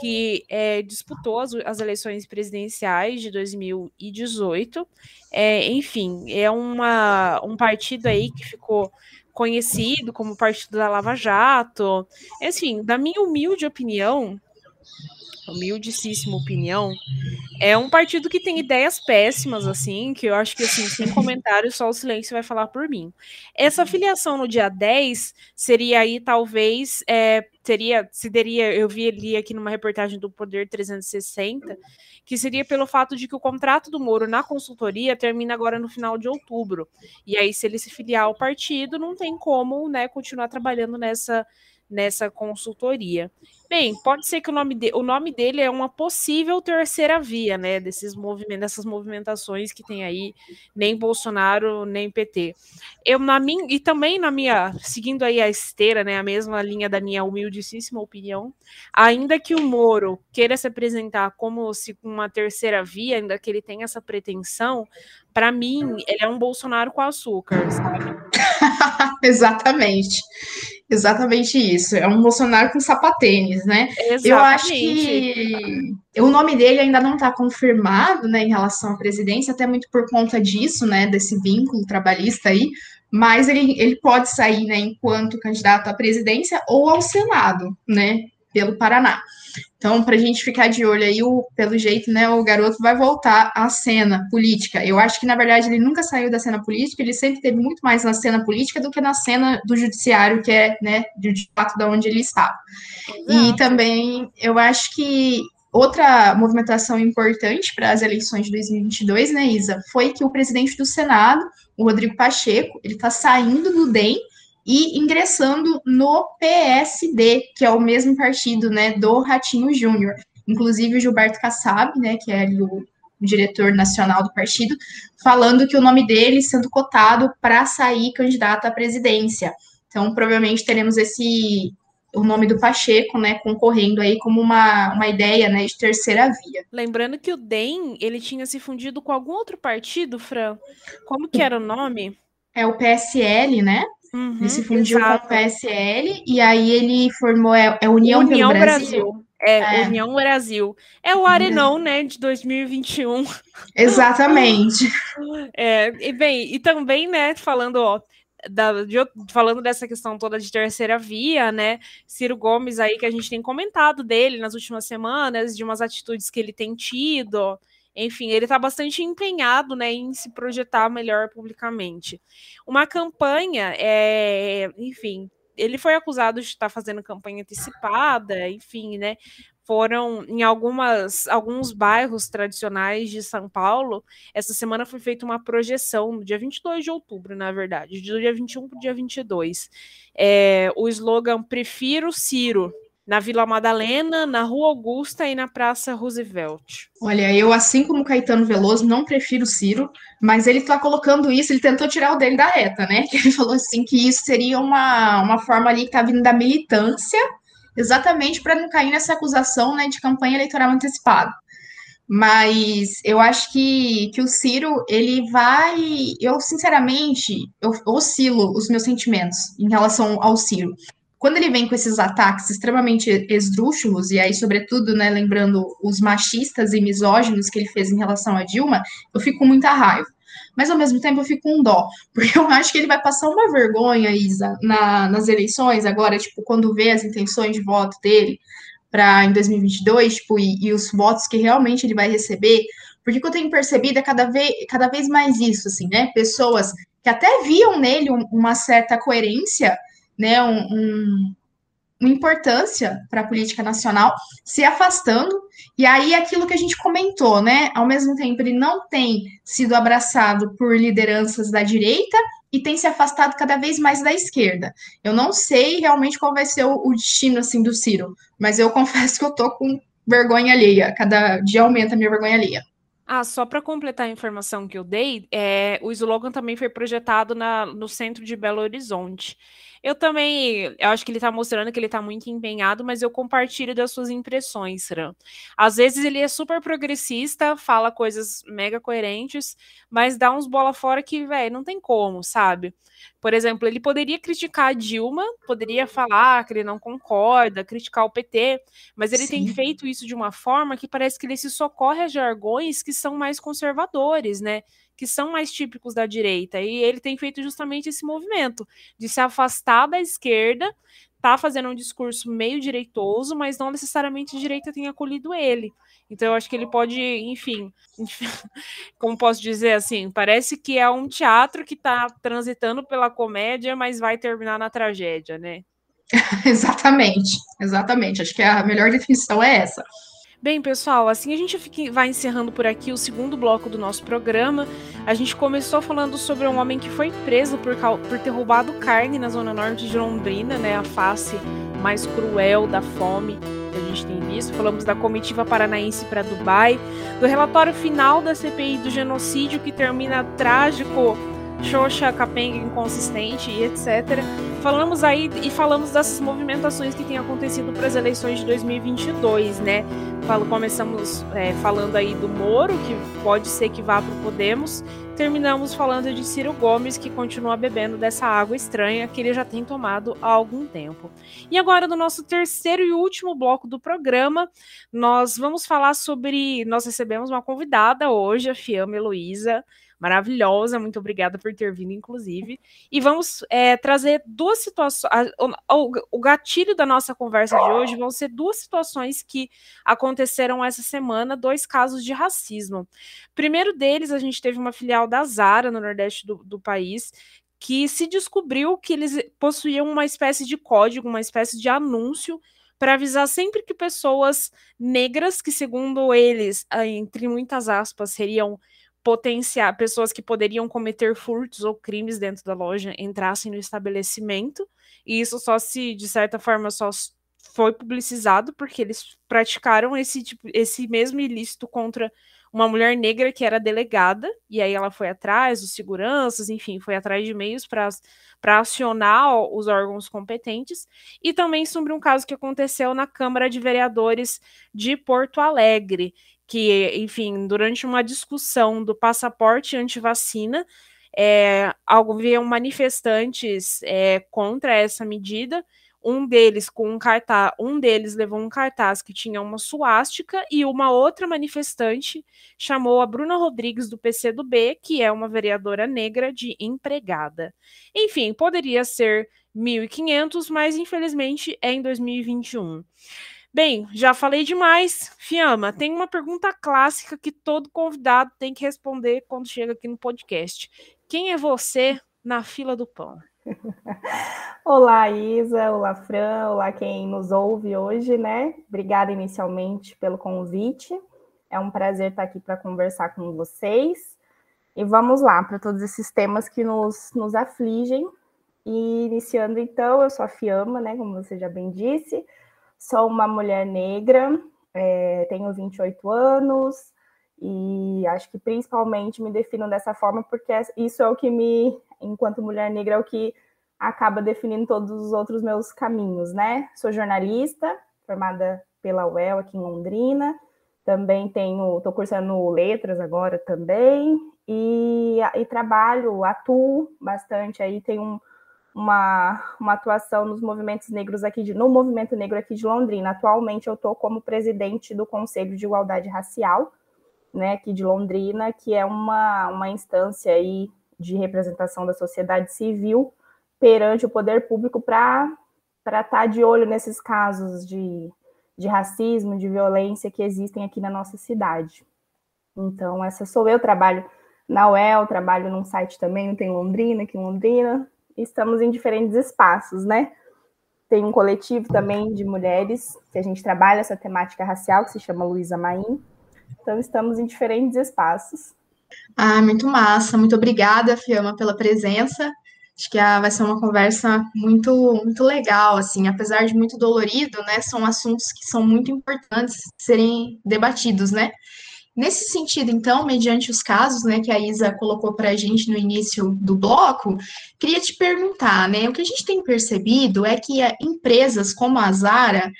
S1: que é, disputou as, as, eleições presidenciais de 2018. É, enfim, é uma, um partido aí que ficou conhecido como Partido da Lava Jato. Assim, da minha humilde opinião, humildíssima opinião, é um partido que tem ideias péssimas, assim, que eu acho que, assim, sem comentários, só o silêncio vai falar por mim. Essa filiação no dia 10 seria aí, talvez, é, se teria, eu vi ali aqui numa reportagem do Poder 360, que seria pelo fato de que o contrato do Moro na consultoria termina agora no final de outubro. E aí, se ele se filiar ao partido, não tem como, né, continuar trabalhando nessa nessa consultoria. Bem, pode ser que o nome, de, o nome dele é uma possível terceira via, né? Desses movimentos, dessas movimentações que tem aí, nem Bolsonaro, nem PT. Eu, na minha, e também na minha, seguindo aí a esteira, né? A mesma linha da minha humildíssima opinião, ainda que o Moro queira se apresentar como se uma terceira via, ainda que ele tenha essa pretensão, para mim, ele é um Bolsonaro com açúcar, sabe?
S2: Exatamente. Exatamente isso. É um Bolsonaro com sapatênis, né? Exatamente. Eu acho que o nome dele ainda não está confirmado, né, em relação à presidência, até muito por conta disso, né, desse vínculo trabalhista aí. Mas ele, ele pode sair, né, enquanto candidato à presidência ou ao Senado, né, pelo Paraná. Então, para a gente ficar de olho aí, o, pelo jeito, né, o garoto vai voltar à cena política. Eu acho que, na verdade, ele nunca saiu da cena política, ele sempre teve muito mais na cena política do que na cena do judiciário, que é, né, de fato, da onde ele estava. Exato. E também, eu acho que outra movimentação importante para as eleições de 2022, né, Isa, foi que o presidente do Senado, o Rodrigo Pacheco, ele está saindo do DEM e ingressando no PSD, que é o mesmo partido, né, do Ratinho Júnior. Inclusive o Gilberto Kassab, né, que é o diretor nacional do partido, falando que o nome dele sendo cotado para sair candidato à presidência. Então, provavelmente teremos esse o nome do Pacheco, né, concorrendo aí como uma, uma ideia, né, de terceira via.
S1: Lembrando que o DEM, ele tinha se fundido com algum outro partido, Fran? Como que era o nome?
S2: É o PSL, né? Uhum, ele se fundiu exato. com o PSL e aí ele formou é, é União, União Brasil. Brasil.
S1: É, é, União Brasil. É o Arenão, né, de 2021.
S2: Exatamente.
S1: é, e bem, e também, né, falando, ó, da, de, falando dessa questão toda de terceira via, né? Ciro Gomes aí, que a gente tem comentado dele nas últimas semanas, de umas atitudes que ele tem tido. Enfim, ele está bastante empenhado né, em se projetar melhor publicamente. Uma campanha, é, enfim, ele foi acusado de estar fazendo campanha antecipada, enfim, né? Foram em algumas, alguns bairros tradicionais de São Paulo. Essa semana foi feita uma projeção, no dia 22 de outubro, na verdade, do dia 21 para o dia 22. É, o slogan Prefiro Ciro, na Vila Madalena, na Rua Augusta e na Praça Roosevelt.
S2: Olha, eu, assim como Caetano Veloso, não prefiro Ciro, mas ele está colocando isso, ele tentou tirar o dele da reta, né? Ele falou assim que isso seria uma, uma forma ali que está vindo da militância, exatamente para não cair nessa acusação né, de campanha eleitoral antecipada. Mas eu acho que, que o Ciro, ele vai. Eu, sinceramente, eu oscilo os meus sentimentos em relação ao Ciro quando ele vem com esses ataques extremamente esdrúxulos, e aí, sobretudo, né, lembrando os machistas e misóginos que ele fez em relação a Dilma, eu fico com muita raiva. Mas, ao mesmo tempo, eu fico com dó, porque eu acho que ele vai passar uma vergonha, Isa, na, nas eleições, agora, tipo, quando vê as intenções de voto dele para em 2022, tipo, e, e os votos que realmente ele vai receber, porque o que eu tenho percebido é cada vez, cada vez mais isso, assim, né? Pessoas que até viam nele uma certa coerência, né, um, um, uma importância para a política nacional, se afastando, e aí aquilo que a gente comentou, né? Ao mesmo tempo, ele não tem sido abraçado por lideranças da direita e tem se afastado cada vez mais da esquerda. Eu não sei realmente qual vai ser o, o destino assim do Ciro, mas eu confesso que eu tô com vergonha alheia. Cada dia aumenta a minha vergonha alheia.
S1: Ah, só para completar a informação que eu dei, é, o slogan também foi projetado na, no centro de Belo Horizonte. Eu também, eu acho que ele está mostrando que ele está muito empenhado, mas eu compartilho das suas impressões, Fran. Às vezes ele é super progressista, fala coisas mega coerentes, mas dá uns bola fora que, velho, não tem como, sabe? Por exemplo, ele poderia criticar a Dilma, poderia falar que ele não concorda, criticar o PT, mas ele Sim. tem feito isso de uma forma que parece que ele se socorre a jargões que são mais conservadores, né? que são mais típicos da direita. E ele tem feito justamente esse movimento de se afastar da esquerda, tá fazendo um discurso meio direitoso, mas não necessariamente a direita tem acolhido ele. Então eu acho que ele pode, enfim, como posso dizer assim, parece que é um teatro que está transitando pela comédia, mas vai terminar na tragédia, né?
S2: exatamente, exatamente. Acho que a melhor definição é essa.
S1: Bem, pessoal, assim a gente fica, vai encerrando por aqui o segundo bloco do nosso programa. A gente começou falando sobre um homem que foi preso por, por ter roubado carne na zona norte de Londrina, né? A face mais cruel da fome que a gente tem visto. Falamos da comitiva paranaense para Dubai, do relatório final da CPI do genocídio que termina trágico, xoxa, capenga, inconsistente e etc. Falamos aí e falamos dessas movimentações que têm acontecido para as eleições de 2022, né? Começamos é, falando aí do Moro, que pode ser que vá para o Podemos. Terminamos falando de Ciro Gomes, que continua bebendo dessa água estranha que ele já tem tomado há algum tempo. E agora, no nosso terceiro e último bloco do programa, nós vamos falar sobre. Nós recebemos uma convidada hoje, a Fiamma Heloísa maravilhosa. Muito obrigada por ter vindo, inclusive. E vamos é, trazer duas situações. O, o gatilho da nossa conversa de hoje vão ser duas situações que aconteceram essa semana, dois casos de racismo. Primeiro deles, a gente teve uma filial da Zara no Nordeste do, do país que se descobriu que eles possuíam uma espécie de código, uma espécie de anúncio para avisar sempre que pessoas negras, que segundo eles, entre muitas aspas, seriam potenciar pessoas que poderiam cometer furtos ou crimes dentro da loja entrassem no estabelecimento, e isso só se, de certa forma, só foi publicizado porque eles praticaram esse tipo, esse mesmo ilícito contra uma mulher negra que era delegada, e aí ela foi atrás dos seguranças, enfim, foi atrás de meios para acionar os órgãos competentes, e também sobre um caso que aconteceu na Câmara de Vereadores de Porto Alegre, que, enfim, durante uma discussão do passaporte antivacina, é, haviam manifestantes é, contra essa medida. Um deles com um cartaz, um deles levou um cartaz que tinha uma suástica e uma outra manifestante chamou a Bruna Rodrigues do PCdoB, que é uma vereadora negra de empregada. Enfim, poderia ser 1.500, mas infelizmente é em 2021. Bem, já falei demais. Fiamma, tem uma pergunta clássica que todo convidado tem que responder quando chega aqui no podcast. Quem é você na fila do pão?
S3: Olá, Isa, olá, Fran, olá quem nos ouve hoje, né? Obrigada inicialmente pelo convite. É um prazer estar aqui para conversar com vocês. E vamos lá para todos esses temas que nos, nos afligem. E iniciando então, eu sou a Fiamma, né? Como você já bem disse. Sou uma mulher negra, é, tenho 28 anos e acho que principalmente me defino dessa forma porque isso é o que me, enquanto mulher negra, é o que acaba definindo todos os outros meus caminhos, né? Sou jornalista, formada pela UEL aqui em Londrina, também tenho, estou cursando letras agora também, e, e trabalho, atuo bastante aí, tenho um uma, uma atuação nos movimentos negros aqui de, no movimento negro aqui de Londrina. Atualmente eu estou como presidente do Conselho de Igualdade Racial, né, aqui de Londrina, que é uma, uma instância aí de representação da sociedade civil perante o poder público para estar tá de olho nesses casos de, de racismo, de violência que existem aqui na nossa cidade. Então, essa sou eu, trabalho na UEL, trabalho num site também, tem Londrina, aqui em Londrina, estamos em diferentes espaços, né? Tem um coletivo também de mulheres que a gente trabalha essa temática racial, que se chama Luísa Maim. Então, estamos em diferentes espaços.
S2: Ah, muito massa. Muito obrigada, Fiamma, pela presença. Acho que ah, vai ser uma conversa muito, muito legal, assim, apesar de muito dolorido, né? São assuntos que são muito importantes serem debatidos, né? Nesse sentido, então, mediante os casos né, que a Isa colocou para a gente no início do bloco, queria te perguntar, né? O que a gente tem percebido é que empresas como a Zara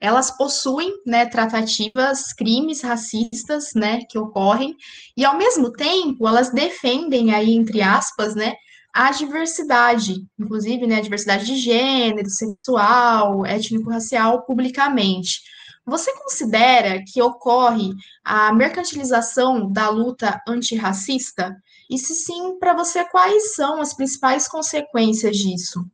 S2: elas possuem né, tratativas, crimes racistas né, que ocorrem, e ao mesmo tempo elas defendem aí, entre aspas, né, a diversidade, inclusive né, a diversidade de gênero, sexual, étnico-racial publicamente. Você considera que ocorre a mercantilização da luta antirracista? E se sim, para você, quais são as principais consequências disso?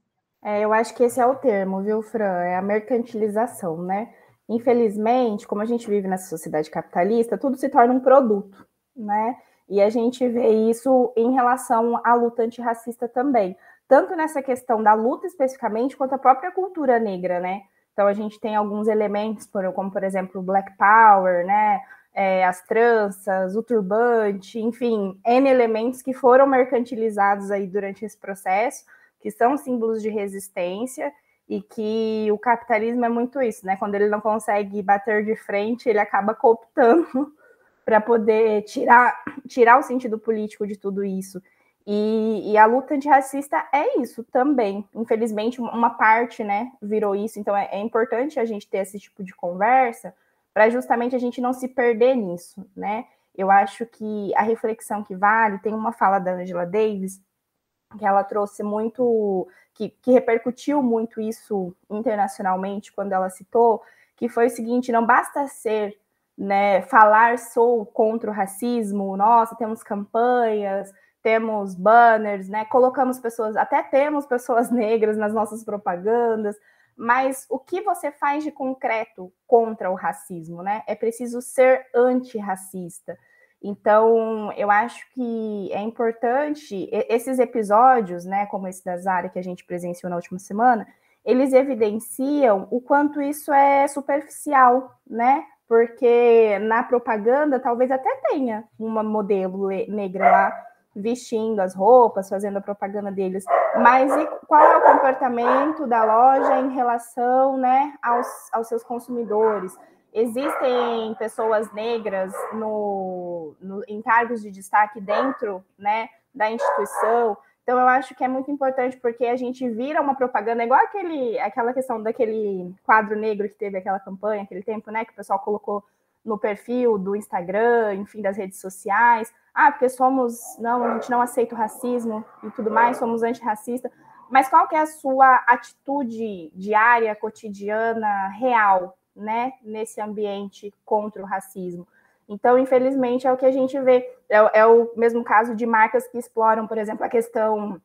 S3: É, eu acho que esse é o termo, viu, Fran? É a mercantilização, né? Infelizmente, como a gente vive nessa sociedade capitalista, tudo se torna um produto, né? E a gente vê isso em relação à luta antirracista também. Tanto nessa questão da luta especificamente, quanto a própria cultura negra, né? Então a gente tem alguns elementos, como por exemplo o Black Power, né? É, as tranças, o turbante, enfim, N elementos que foram mercantilizados aí durante esse processo, que são símbolos de resistência e que o capitalismo é muito isso, né? Quando ele não consegue bater de frente, ele acaba cooptando para poder tirar, tirar o sentido político de tudo isso. E, e, a luta antirracista é isso também. Infelizmente, uma parte né, virou isso, então é, é importante a gente ter esse tipo de conversa para justamente a gente não se perder nisso, né? Eu acho que a reflexão que vale, tem uma fala da Angela Davis, que ela trouxe muito, que, que repercutiu muito isso internacionalmente quando ela citou, que foi o seguinte: não basta ser né, falar sou contra o racismo, nossa, temos campanhas, temos banners, né, colocamos pessoas, até temos pessoas negras nas nossas propagandas, mas o que você faz de concreto contra o racismo, né? É preciso ser antirracista. Então, eu acho que é importante esses episódios, né, como esse da Zara que a gente presenciou na última semana, eles evidenciam o quanto isso é superficial, né? Porque na propaganda talvez até tenha uma modelo negra lá vestindo as roupas, fazendo a propaganda deles, mas qual é o comportamento da loja em relação, né, aos, aos seus consumidores? existem pessoas negras no, no, em cargos de destaque dentro né, da instituição. Então, eu acho que é muito importante porque a gente vira uma propaganda, igual aquele, aquela questão daquele quadro negro que teve aquela campanha, aquele tempo, né, que o pessoal colocou no perfil do Instagram, enfim, das redes sociais. Ah, porque somos, não, a gente não aceita o racismo e tudo mais, somos antirracista. Mas qual que é a sua atitude diária, cotidiana, real, né, nesse ambiente contra o racismo. Então, infelizmente, é o que a gente vê. É, é, o mesmo caso de marcas que exploram, por exemplo, a questão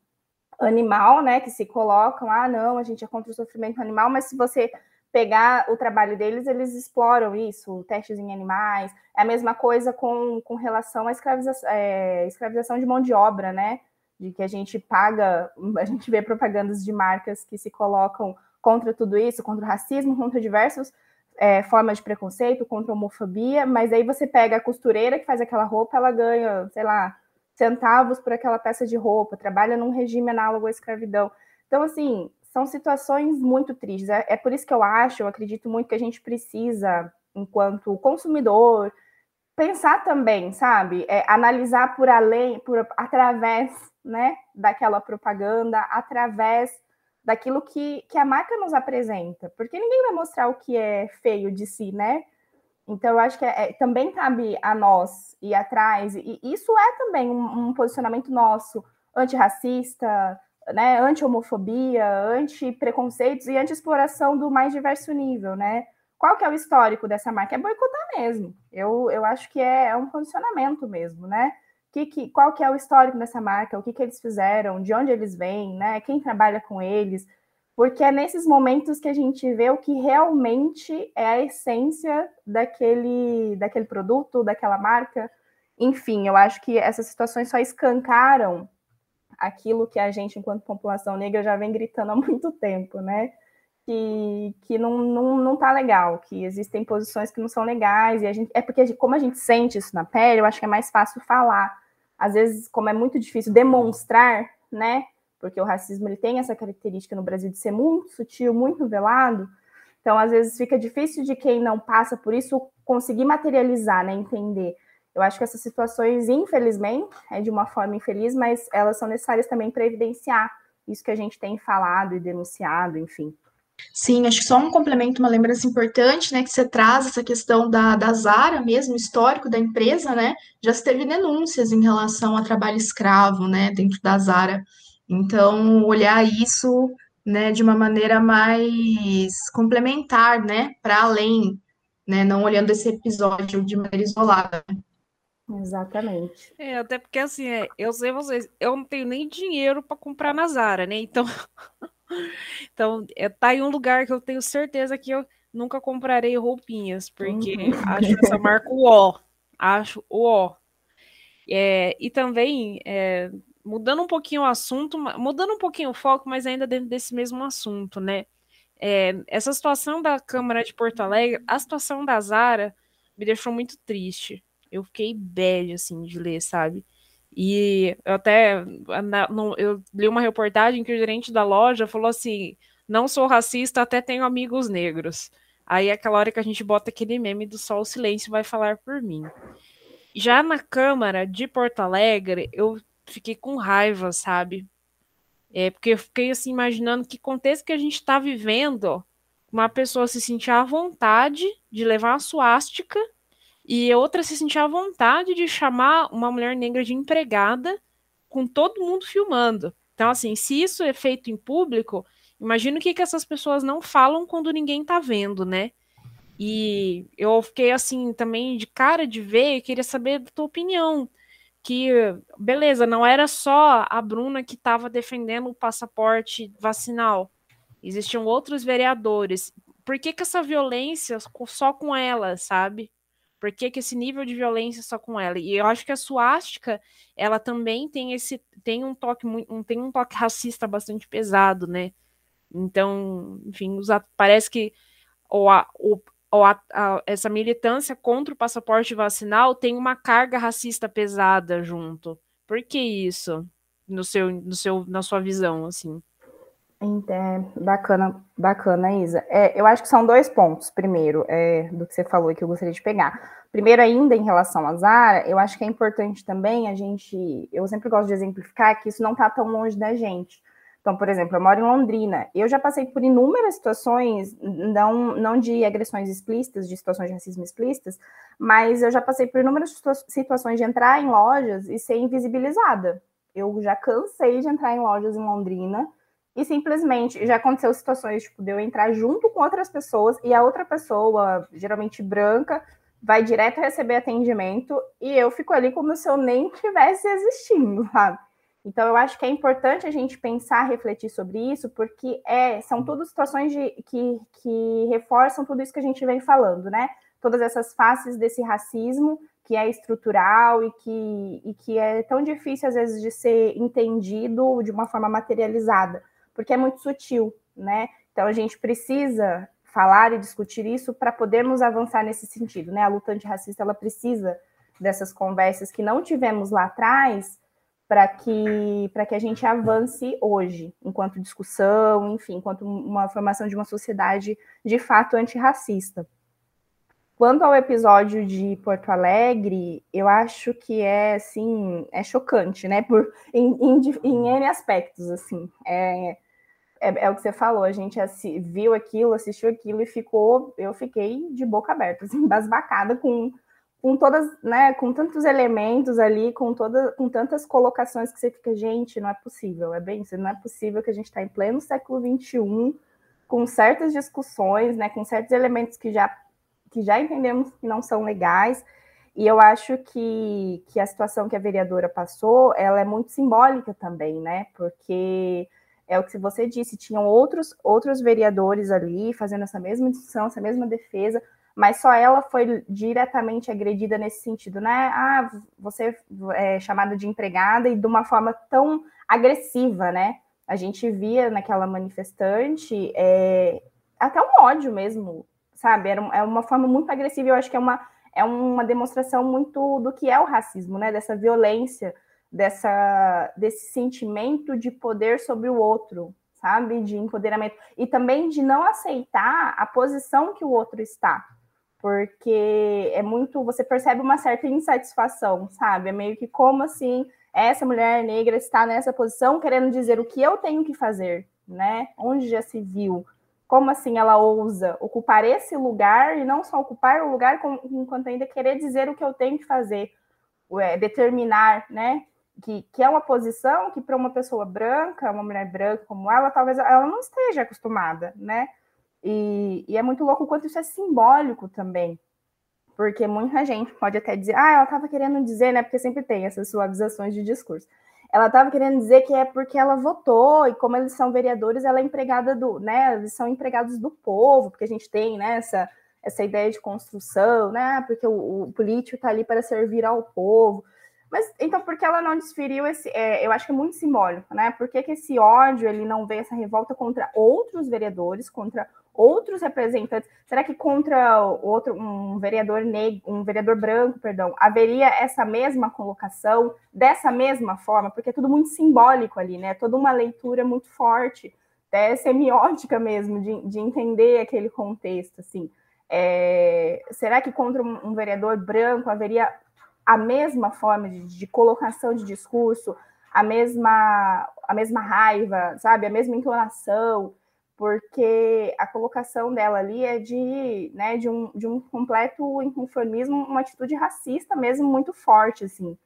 S3: animal, né, que se colocam, ah, não, a gente é contra o sofrimento animal, mas se você pegar o trabalho deles, eles exploram isso, testes em animais. É a mesma coisa com, com relação à escravização, é, escravização de mão de obra, né? De que a gente paga, a gente vê propagandas de marcas que se colocam contra tudo isso, contra o racismo, contra diversos é, formas de preconceito, contra a homofobia, mas aí você pega a costureira que faz aquela roupa, ela ganha, sei lá, centavos por aquela peça de roupa, trabalha num regime análogo à escravidão. Então, assim, são situações muito tristes. É, é por isso que eu acho, eu acredito muito que a gente precisa, enquanto consumidor, pensar também, sabe? É, analisar por além, por através, né, daquela propaganda, através daquilo que, que a marca nos apresenta, porque ninguém vai mostrar o que é feio de si, né? Então, eu acho que é, é, também cabe a nós ir atrás, e isso é também um, um posicionamento nosso antirracista, né, anti-homofobia, anti-preconceitos e anti-exploração do mais diverso nível, né? Qual que é o histórico dessa marca? É boicotar mesmo. Eu, eu acho que é, é um posicionamento mesmo, né? que, que, qual que é o histórico dessa marca, o que, que eles fizeram, de onde eles vêm, né? Quem trabalha com eles, porque é nesses momentos que a gente vê o que realmente é a essência daquele, daquele produto, daquela marca. Enfim, eu acho que essas situações só escancaram aquilo que a gente, enquanto população negra, já vem gritando há muito tempo, né? Que, que não, não, não tá legal, que existem posições que não são legais, e a gente, é porque como a gente sente isso na pele, eu acho que é mais fácil falar às vezes, como é muito difícil demonstrar, né? Porque o racismo ele tem essa característica no Brasil de ser muito sutil, muito velado. Então, às vezes, fica difícil de quem não passa por isso conseguir materializar, né? Entender. Eu acho que essas situações, infelizmente, é de uma forma infeliz, mas elas são necessárias também para evidenciar isso que a gente tem falado e denunciado, enfim.
S2: Sim, acho que só um complemento, uma lembrança importante, né, que você traz essa questão da, da Zara mesmo, histórico da empresa, né, já se teve denúncias em relação a trabalho escravo, né, dentro da Zara. Então, olhar isso, né, de uma maneira mais complementar, né, para além, né, não olhando esse episódio de maneira isolada.
S3: Exatamente.
S1: É, até porque assim, é, eu sei vocês, eu não tenho nem dinheiro para comprar na Zara, né, então... Então, é, tá em um lugar que eu tenho certeza que eu nunca comprarei roupinhas, porque uhum. acho essa marca o ó. Acho o ó. É, e também, é, mudando um pouquinho o assunto, mudando um pouquinho o foco, mas ainda dentro desse mesmo assunto, né? É, essa situação da Câmara de Porto Alegre, a situação da Zara me deixou muito triste. Eu fiquei bad, assim, de ler, sabe? E eu até eu li uma reportagem que o gerente da loja falou assim: não sou racista, até tenho amigos negros. Aí é aquela hora que a gente bota aquele meme do sol o silêncio vai falar por mim. Já na Câmara de Porto Alegre, eu fiquei com raiva, sabe? É, porque eu fiquei assim imaginando que contexto que a gente está vivendo, uma pessoa se sentir à vontade de levar a suástica e outra se sentir à vontade de chamar uma mulher negra de empregada com todo mundo filmando. Então, assim, se isso é feito em público, imagino o que, que essas pessoas não falam quando ninguém tá vendo, né? E eu fiquei assim também de cara de ver, queria saber da tua opinião. Que, beleza, não era só a Bruna que estava defendendo o passaporte vacinal. Existiam outros vereadores. Por que, que essa violência só com ela, sabe? Por que, que esse nível de violência só com ela? E eu acho que a suástica, ela também tem esse tem um toque um, tem um toque racista bastante pesado, né? Então, enfim, os, parece que ou a, ou, ou a, a, essa militância contra o passaporte vacinal tem uma carga racista pesada junto. Por que isso? No seu, no seu, na sua visão, assim?
S3: É, bacana, bacana, Isa. É, eu acho que são dois pontos. Primeiro, é, do que você falou e que eu gostaria de pegar. Primeiro, ainda em relação à Zara, eu acho que é importante também a gente. Eu sempre gosto de exemplificar que isso não está tão longe da gente. Então, por exemplo, eu moro em Londrina. Eu já passei por inúmeras situações, não, não de agressões explícitas, de situações de racismo explícitas, mas eu já passei por inúmeras situações de entrar em lojas e ser invisibilizada. Eu já cansei de entrar em lojas em Londrina e simplesmente já aconteceu situações tipo, de eu entrar junto com outras pessoas e a outra pessoa, geralmente branca, vai direto receber atendimento e eu fico ali como se eu nem tivesse existindo, sabe? Então eu acho que é importante a gente pensar, refletir sobre isso, porque é, são todas situações de, que, que reforçam tudo isso que a gente vem falando, né? Todas essas faces desse racismo que é estrutural e que, e que é tão difícil às vezes de ser entendido de uma forma materializada porque é muito sutil, né? Então a gente precisa falar e discutir isso para podermos avançar nesse sentido, né? A luta antirracista ela precisa dessas conversas que não tivemos lá atrás para que para que a gente avance hoje, enquanto discussão, enfim, enquanto uma formação de uma sociedade de fato antirracista. Quanto ao episódio de Porto Alegre, eu acho que é assim, é chocante, né? Por em, em, em N aspectos, assim. É, é, é, o que você falou, a gente viu aquilo, assistiu aquilo e ficou, eu fiquei de boca aberta, assim, embasbacada com, com todas, né, com tantos elementos ali, com toda, com tantas colocações que você fica, gente, não é possível, é bem isso, não é possível que a gente está em pleno século XXI, com certas discussões, né, com certos elementos que já, que já entendemos que não são legais, e eu acho que, que a situação que a vereadora passou, ela é muito simbólica também, né, porque é o que você disse, tinham outros, outros vereadores ali fazendo essa mesma discussão, essa mesma defesa, mas só ela foi diretamente agredida nesse sentido, né? Ah, você é chamada de empregada e de uma forma tão agressiva, né? A gente via naquela manifestante é, até um ódio mesmo, sabe? Era é uma forma muito agressiva. Eu acho que é uma, é uma demonstração muito do que é o racismo, né? Dessa violência dessa, desse sentimento de poder sobre o outro, sabe? De empoderamento. E também de não aceitar a posição que o outro está. Porque é muito. Você percebe uma certa insatisfação, sabe? É meio que como assim essa mulher negra está nessa posição querendo dizer o que eu tenho que fazer, né? Onde já se viu? Como assim ela ousa ocupar esse lugar e não só ocupar o lugar, enquanto ainda querer dizer o que eu tenho que fazer, determinar, né? Que, que é uma posição que para uma pessoa branca, uma mulher branca como ela, talvez ela não esteja acostumada, né? E, e é muito louco o quanto isso é simbólico também, porque muita gente pode até dizer, ah, ela estava querendo dizer, né? Porque sempre tem essas suavizações de discurso. Ela estava querendo dizer que é porque ela votou, e como eles são vereadores, ela é empregada do, né? Eles são empregados do povo, porque a gente tem né, essa, essa ideia de construção, né? Porque o, o político está ali para servir ao povo. Mas então, por que ela não desferiu esse? É, eu acho que é muito simbólico, né? Por que, que esse ódio ele não vê essa revolta contra outros vereadores, contra outros representantes? Será que contra outro um vereador negro, um vereador branco, perdão, haveria essa mesma colocação dessa mesma forma? Porque é tudo muito simbólico ali, né? Toda uma leitura muito forte até semiótica mesmo, de, de entender aquele contexto, assim. É, será que contra um, um, vereador branco haveria a mesma forma de, de, colocação de discurso, a mesma, a mesma raiva, sabe, a mesma entonação? Porque a colocação dela ali é de, né, de, um, de um completo inconformismo, uma atitude racista mesmo muito forte, assim.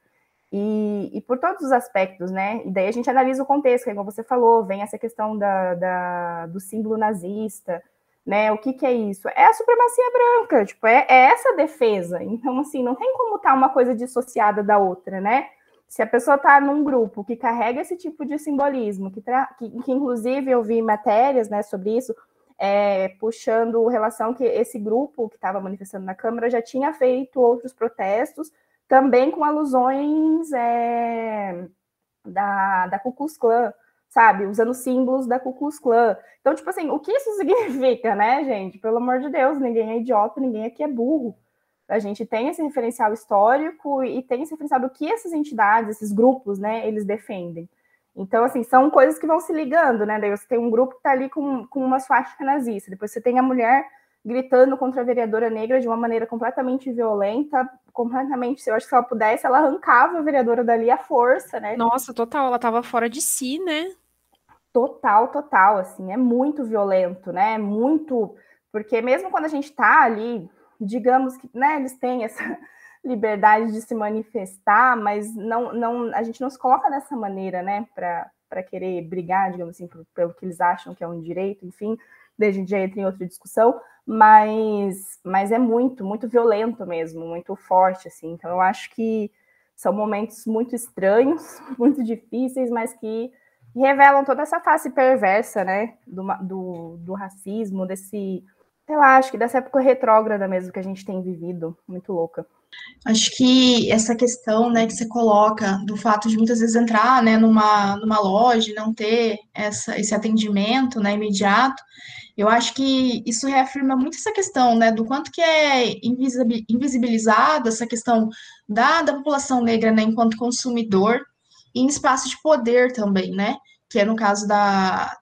S3: E, e, por todos os aspectos, né? E daí a gente analisa o contexto, que é como você falou, vem essa questão da, da do símbolo nazista, né? O que, que é isso? É a supremacia branca, tipo, é, é essa defesa. Então, assim, não tem como estar tá uma coisa dissociada da outra, né? Se a pessoa está num grupo que carrega esse tipo de simbolismo, que, que, que inclusive eu vi matérias né, sobre isso, é, puxando relação que esse grupo que estava manifestando na Câmara já tinha feito outros protestos também com alusões é, da, da Ku Klux Klan, sabe? Usando símbolos da Ku Klux Klan. Então, tipo assim, o que isso significa, né, gente? Pelo amor de Deus, ninguém é idiota, ninguém aqui é burro. A gente tem esse referencial histórico e tem esse referencial do que essas entidades, esses grupos, né, eles defendem. Então, assim, são coisas que vão se ligando, né? Daí você tem um grupo que está ali com, com uma suástica nazista, depois você tem a mulher gritando contra a vereadora negra de uma maneira completamente violenta, completamente. Eu acho que se ela pudesse, ela arrancava a vereadora dali à força, né?
S1: Nossa, total, ela tava fora de si, né?
S3: Total, total, assim, é muito violento, né? Muito, porque mesmo quando a gente tá ali, digamos que, né, eles têm essa liberdade de se manifestar, mas não, não, a gente não se coloca dessa maneira, né, para querer brigar, digamos assim, pelo que eles acham que é um direito, enfim, a gente já entra em outra discussão, mas, mas é muito, muito violento mesmo, muito forte, assim. Então, eu acho que são momentos muito estranhos, muito difíceis, mas que revelam toda essa face perversa, né, do, do, do racismo, desse, sei lá, acho que dessa época retrógrada mesmo que a gente tem vivido, muito louca.
S2: Acho que essa questão, né, que você coloca do fato de muitas vezes entrar, né, numa, numa loja e não ter essa, esse atendimento, né, imediato, eu acho que isso reafirma muito essa questão, né, do quanto que é invisibilizada essa questão da, da população negra, né, enquanto consumidor, em espaço de poder também, né, que é no caso da,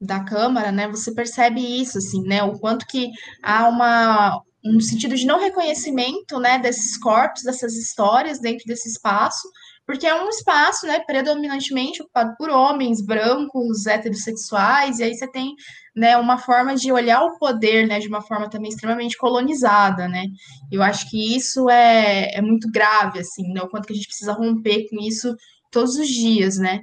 S2: da Câmara, né, você percebe isso, assim, né, o quanto que há uma, um sentido de não reconhecimento, né, desses corpos, dessas histórias dentro desse espaço, porque é um espaço, né, predominantemente ocupado por homens brancos, heterossexuais, e aí você tem, né, uma forma de olhar o poder, né, de uma forma também extremamente colonizada, né, eu acho que isso é, é muito grave, assim, né, o quanto que a gente precisa romper com isso todos os dias, né,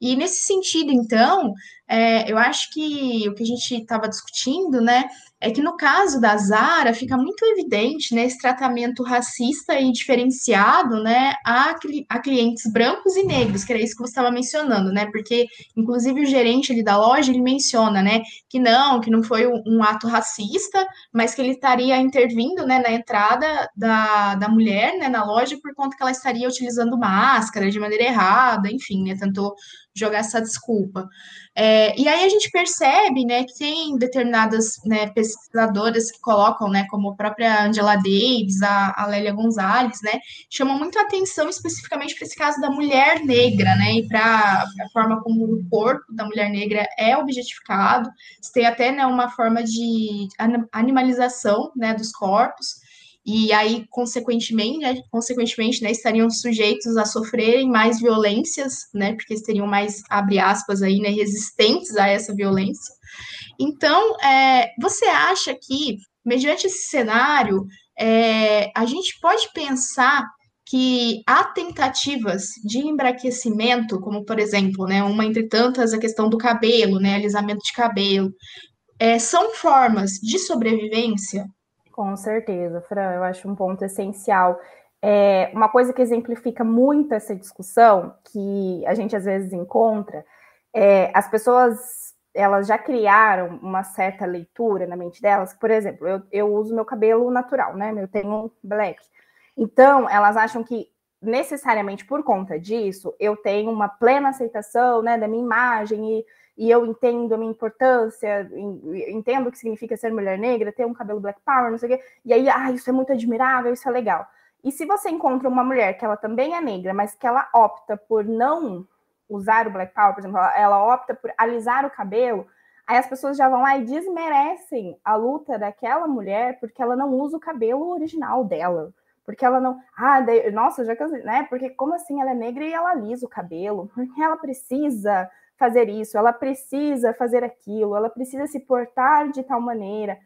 S2: e nesse sentido, então, é, eu acho que o que a gente estava discutindo, né, é que no caso da Zara fica muito evidente né, esse tratamento racista e diferenciado né, a, a clientes brancos e negros, que era isso que você estava mencionando, né? Porque, inclusive, o gerente ali da loja ele menciona né, que não, que não foi um, um ato racista, mas que ele estaria intervindo né, na entrada da, da mulher né, na loja por conta que ela estaria utilizando máscara de maneira errada, enfim, né? Tentou jogar essa desculpa. É, e aí a gente percebe, né, que tem determinadas né, pesquisadoras que colocam, né, como a própria Angela Davis, a, a Lélia Gonzalez, né, chamam muito atenção especificamente para esse caso da mulher negra, né, e para a forma como o corpo da mulher negra é objetificado. Tem até, né, uma forma de animalização, né, dos corpos e aí, consequentemente, né, consequentemente né, estariam sujeitos a sofrerem mais violências, né, porque estariam mais, abre aspas, aí, né, resistentes a essa violência. Então, é, você acha que, mediante esse cenário, é, a gente pode pensar que há tentativas de embraquecimento, como, por exemplo, né, uma entre tantas, a questão do cabelo, né, alisamento de cabelo, é, são formas de sobrevivência
S3: com certeza, Fran, eu acho um ponto essencial. É, uma coisa que exemplifica muito essa discussão, que a gente às vezes encontra, é, as pessoas elas já criaram uma certa leitura na mente delas. Por exemplo, eu, eu uso meu cabelo natural, né? Eu tenho black. Então, elas acham que necessariamente por conta disso, eu tenho uma plena aceitação né, da minha imagem e e eu entendo a minha importância, entendo o que significa ser mulher negra, ter um cabelo black power, não sei o quê, e aí, ah, isso é muito admirável, isso é legal. E se você encontra uma mulher que ela também é negra, mas que ela opta por não usar o Black Power, por exemplo, ela, ela opta por alisar o cabelo, aí as pessoas já vão lá e desmerecem a luta daquela mulher porque ela não usa o cabelo original dela. Porque ela não. Ah, nossa, já que. Né? Porque como assim ela é negra e ela alisa o cabelo? Porque ela precisa fazer isso, ela precisa fazer aquilo, ela precisa se portar de tal maneira.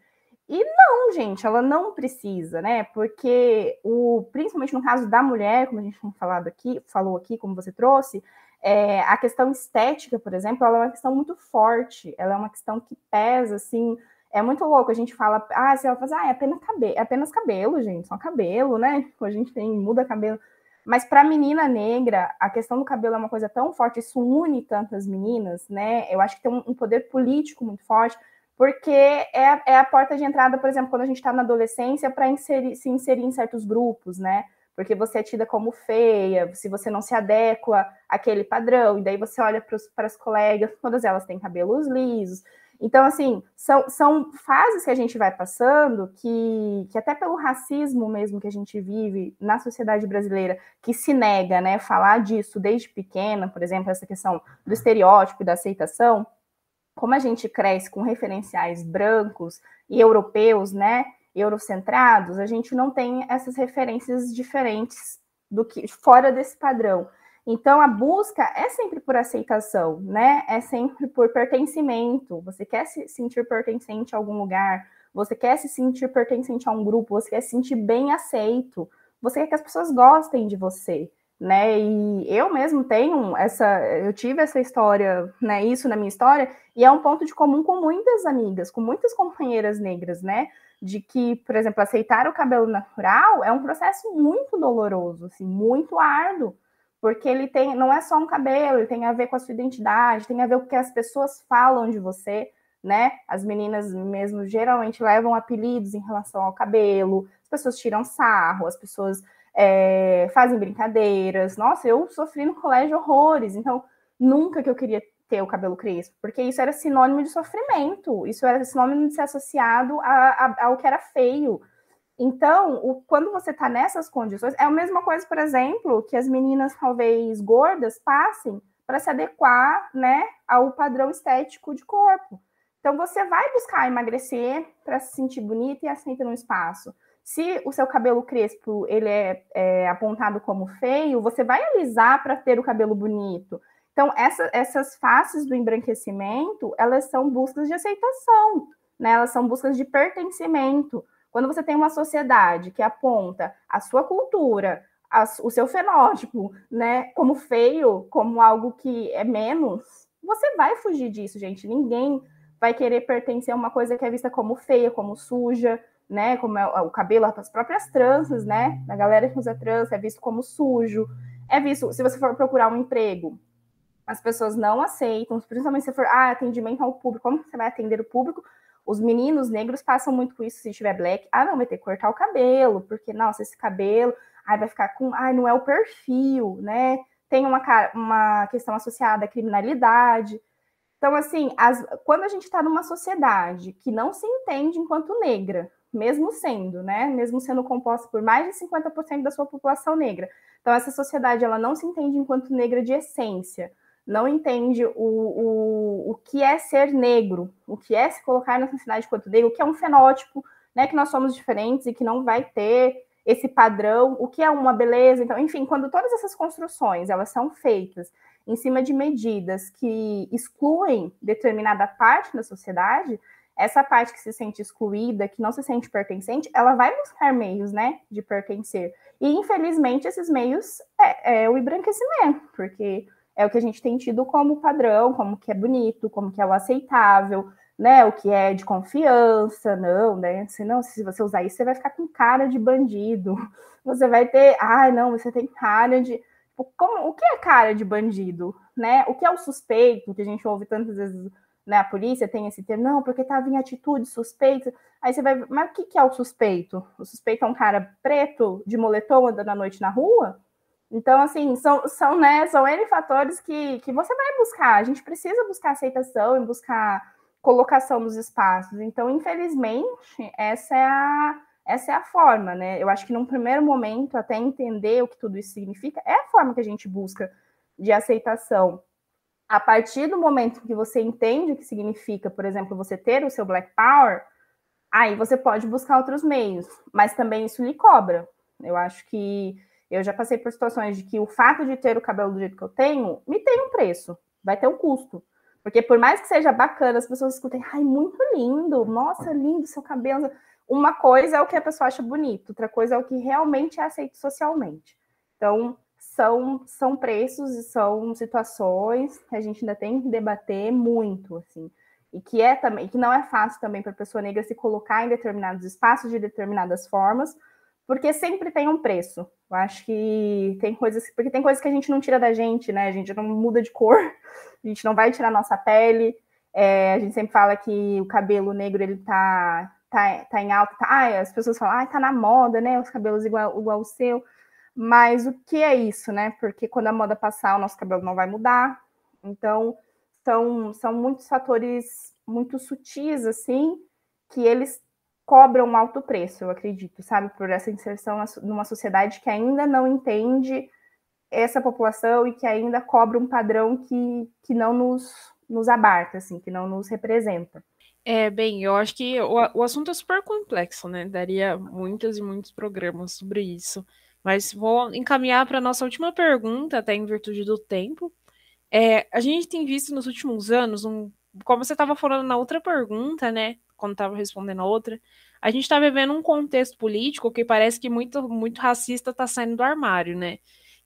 S3: E não, gente, ela não precisa, né? Porque o, principalmente no caso da mulher, como a gente tem falado aqui, falou aqui, como você trouxe, é, a questão estética, por exemplo, ela é uma questão muito forte, ela é uma questão que pesa, assim, é muito louco. A gente fala, ah, você vai fazer, ah, é apenas cabelo, é apenas cabelo, gente, só cabelo, né? A gente tem, muda cabelo. Mas para menina negra, a questão do cabelo é uma coisa tão forte, isso une tantas meninas, né? Eu acho que tem um, um poder político muito forte, porque é, é, a porta de entrada, por exemplo, quando a gente está na adolescência, para se inserir em certos grupos, né? Porque você é tida como feia, se você não se adequa àquele padrão, e daí você olha para as colegas, todas elas têm cabelos lisos, então, assim, são, são fases que a gente vai passando que, que até pelo racismo mesmo que a gente vive na sociedade brasileira, que se nega, né, falar disso desde pequena, por exemplo, essa questão do estereótipo da aceitação, como a gente cresce com referenciais brancos e europeus, né, eurocentrados, a gente não tem essas referências diferentes do que fora desse padrão. Então, a busca é sempre por aceitação, né? É sempre por pertencimento. Você quer se sentir pertencente a algum lugar, você quer se sentir pertencente a um grupo, você quer se sentir bem aceito, você quer que as pessoas gostem de você, né? E eu mesmo tenho essa, eu tive essa história, né? Isso na minha história, e é um ponto de comum com muitas amigas, com muitas companheiras negras, né? De que, por exemplo, aceitar o cabelo natural é um processo muito doloroso, assim, muito árduo porque ele tem, não é só um cabelo, ele tem a ver com a sua identidade, tem a ver com o que as pessoas falam de você, né? As meninas mesmo geralmente levam apelidos em relação ao cabelo, as pessoas tiram sarro, as pessoas é, fazem brincadeiras. Nossa, eu sofri no colégio horrores, então nunca que eu queria ter o cabelo crespo, porque isso era sinônimo de sofrimento, isso era sinônimo de ser associado a, a, ao que era feio. Então, o, quando você está nessas condições, é a mesma coisa, por exemplo, que as meninas talvez gordas passem para se adequar né, ao padrão estético de corpo. Então, você vai buscar emagrecer para se sentir bonita e aceita no espaço. Se o seu cabelo crespo ele é, é apontado como feio, você vai alisar para ter o cabelo bonito. Então, essa, essas faces do embranquecimento, elas são buscas de aceitação, né? elas são buscas de pertencimento. Quando você tem uma sociedade que aponta a sua cultura, a, o seu fenótipo, né, como feio, como algo que é menos, você vai fugir disso, gente. Ninguém vai querer pertencer a uma coisa que é vista como feia, como suja, né? Como é o cabelo, as próprias tranças, né? A galera que usa trança é visto como sujo. É visto, se você for procurar um emprego, as pessoas não aceitam, principalmente se for ah, atendimento ao público, como você vai atender o público? Os meninos negros passam muito com isso se tiver black. Ah, não, vai ter que cortar o cabelo, porque, nossa, esse cabelo, ai, vai ficar com. Ai, não é o perfil, né? Tem uma, uma questão associada à criminalidade. Então, assim, as, quando a gente está numa sociedade que não se entende enquanto negra, mesmo sendo, né, mesmo sendo composta por mais de 50% da sua população negra. Então, essa sociedade ela não se entende enquanto negra de essência não entende o, o, o que é ser negro, o que é se colocar na sociedade enquanto negro, o que é um fenótipo, né, que nós somos diferentes e que não vai ter esse padrão, o que é uma beleza. Então, enfim, quando todas essas construções elas são feitas em cima de medidas que excluem determinada parte da sociedade, essa parte que se sente excluída, que não se sente pertencente, ela vai buscar meios, né, de pertencer. E infelizmente esses meios é, é o embranquecimento, porque é o que a gente tem tido como padrão, como que é bonito, como que é o aceitável, né? O que é de confiança, não, né? Se não, se você usar isso, você vai ficar com cara de bandido. Você vai ter, ai, não, você tem cara de. Tipo, como, o que é cara de bandido, né? O que é o suspeito, que a gente ouve tantas vezes, né? A polícia tem esse termo, não, porque estava em atitude suspeita. Aí você vai, mas o que, que é o suspeito? O suspeito é um cara preto de moletom andando à noite na rua? Então, assim, são, são, né, são N fatores que, que você vai buscar. A gente precisa buscar aceitação e buscar colocação nos espaços. Então, infelizmente, essa é a, essa é a forma, né? Eu acho que num primeiro momento, até entender o que tudo isso significa, é a forma que a gente busca de aceitação. A partir do momento que você entende o que significa, por exemplo, você ter o seu Black Power, aí você pode buscar outros meios, mas também isso lhe cobra. Eu acho que eu já passei por situações de que o fato de ter o cabelo do jeito que eu tenho me tem um preço, vai ter um custo. Porque por mais que seja bacana, as pessoas escutem, ai, muito lindo, nossa, lindo seu cabelo. Uma coisa é o que a pessoa acha bonito, outra coisa é o que realmente é aceito socialmente. Então, são, são preços e são situações que a gente ainda tem que debater muito, assim e que é também que não é fácil também para a pessoa negra se colocar em determinados espaços de determinadas formas, porque sempre tem um preço. Eu acho que tem coisas, porque tem coisas que a gente não tira da gente, né? A gente não muda de cor, a gente não vai tirar nossa pele. É, a gente sempre fala que o cabelo negro ele tá, tá, tá em alta, tá, as pessoas falam, ah, tá na moda, né? Os cabelos igual, igual o seu. Mas o que é isso, né? Porque quando a moda passar, o nosso cabelo não vai mudar. Então, são, são muitos fatores muito sutis, assim, que eles cobram um alto preço, eu acredito, sabe, por essa inserção numa sociedade que ainda não entende essa população e que ainda cobra um padrão que, que não nos, nos abarca, assim, que não nos representa.
S1: É, bem, eu acho que o, o assunto é super complexo, né? Daria muitos e muitos programas sobre isso. Mas vou encaminhar para a nossa última pergunta, até em virtude do tempo, é, a gente tem visto nos últimos anos, um, como você estava falando na outra pergunta, né? Quando estava respondendo a outra, a gente está vivendo um contexto político que parece que muito, muito racista está saindo do armário, né?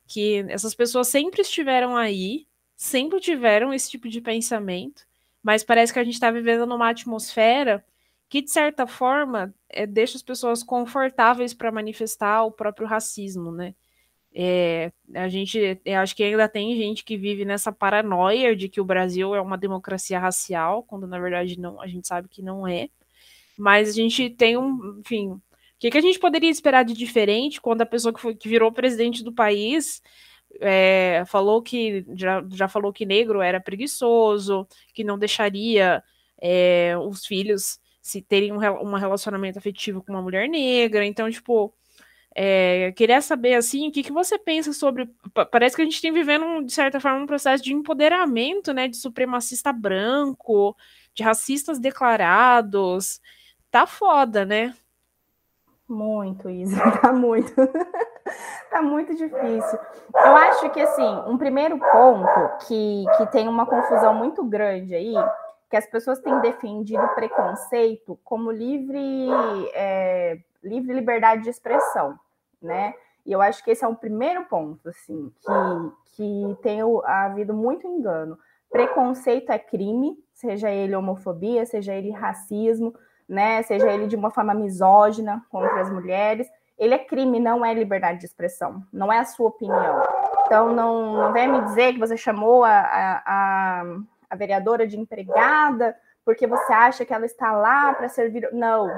S1: Que essas pessoas sempre estiveram aí, sempre tiveram esse tipo de pensamento, mas parece que a gente está vivendo numa atmosfera que, de certa forma, é, deixa as pessoas confortáveis para manifestar o próprio racismo, né? É, a gente, acho que ainda tem gente que vive nessa paranoia de que o Brasil é uma democracia racial, quando na verdade não, a gente sabe que não é. Mas a gente tem um, enfim, o que, que a gente poderia esperar de diferente quando a pessoa que, foi, que virou presidente do país é, falou que já, já falou que negro era preguiçoso, que não deixaria é, os filhos se terem um, um relacionamento afetivo com uma mulher negra. Então, tipo, é, queria saber assim, o que, que você pensa sobre. Parece que a gente tem vivendo, de certa forma, um processo de empoderamento, né? De supremacista branco, de racistas declarados. Tá foda, né?
S3: Muito, Isa, tá muito. tá muito difícil. Eu acho que, assim, um primeiro ponto que, que tem uma confusão muito grande aí, que as pessoas têm defendido preconceito como livre. É, livre liberdade de expressão, né? E eu acho que esse é um primeiro ponto, assim, que, que tem havido muito engano. Preconceito é crime, seja ele homofobia, seja ele racismo, né? Seja ele de uma forma misógina contra as mulheres. Ele é crime, não é liberdade de expressão, não é a sua opinião. Então, não, não venha me dizer que você chamou a, a, a vereadora de empregada porque você acha que ela está lá para servir. Não,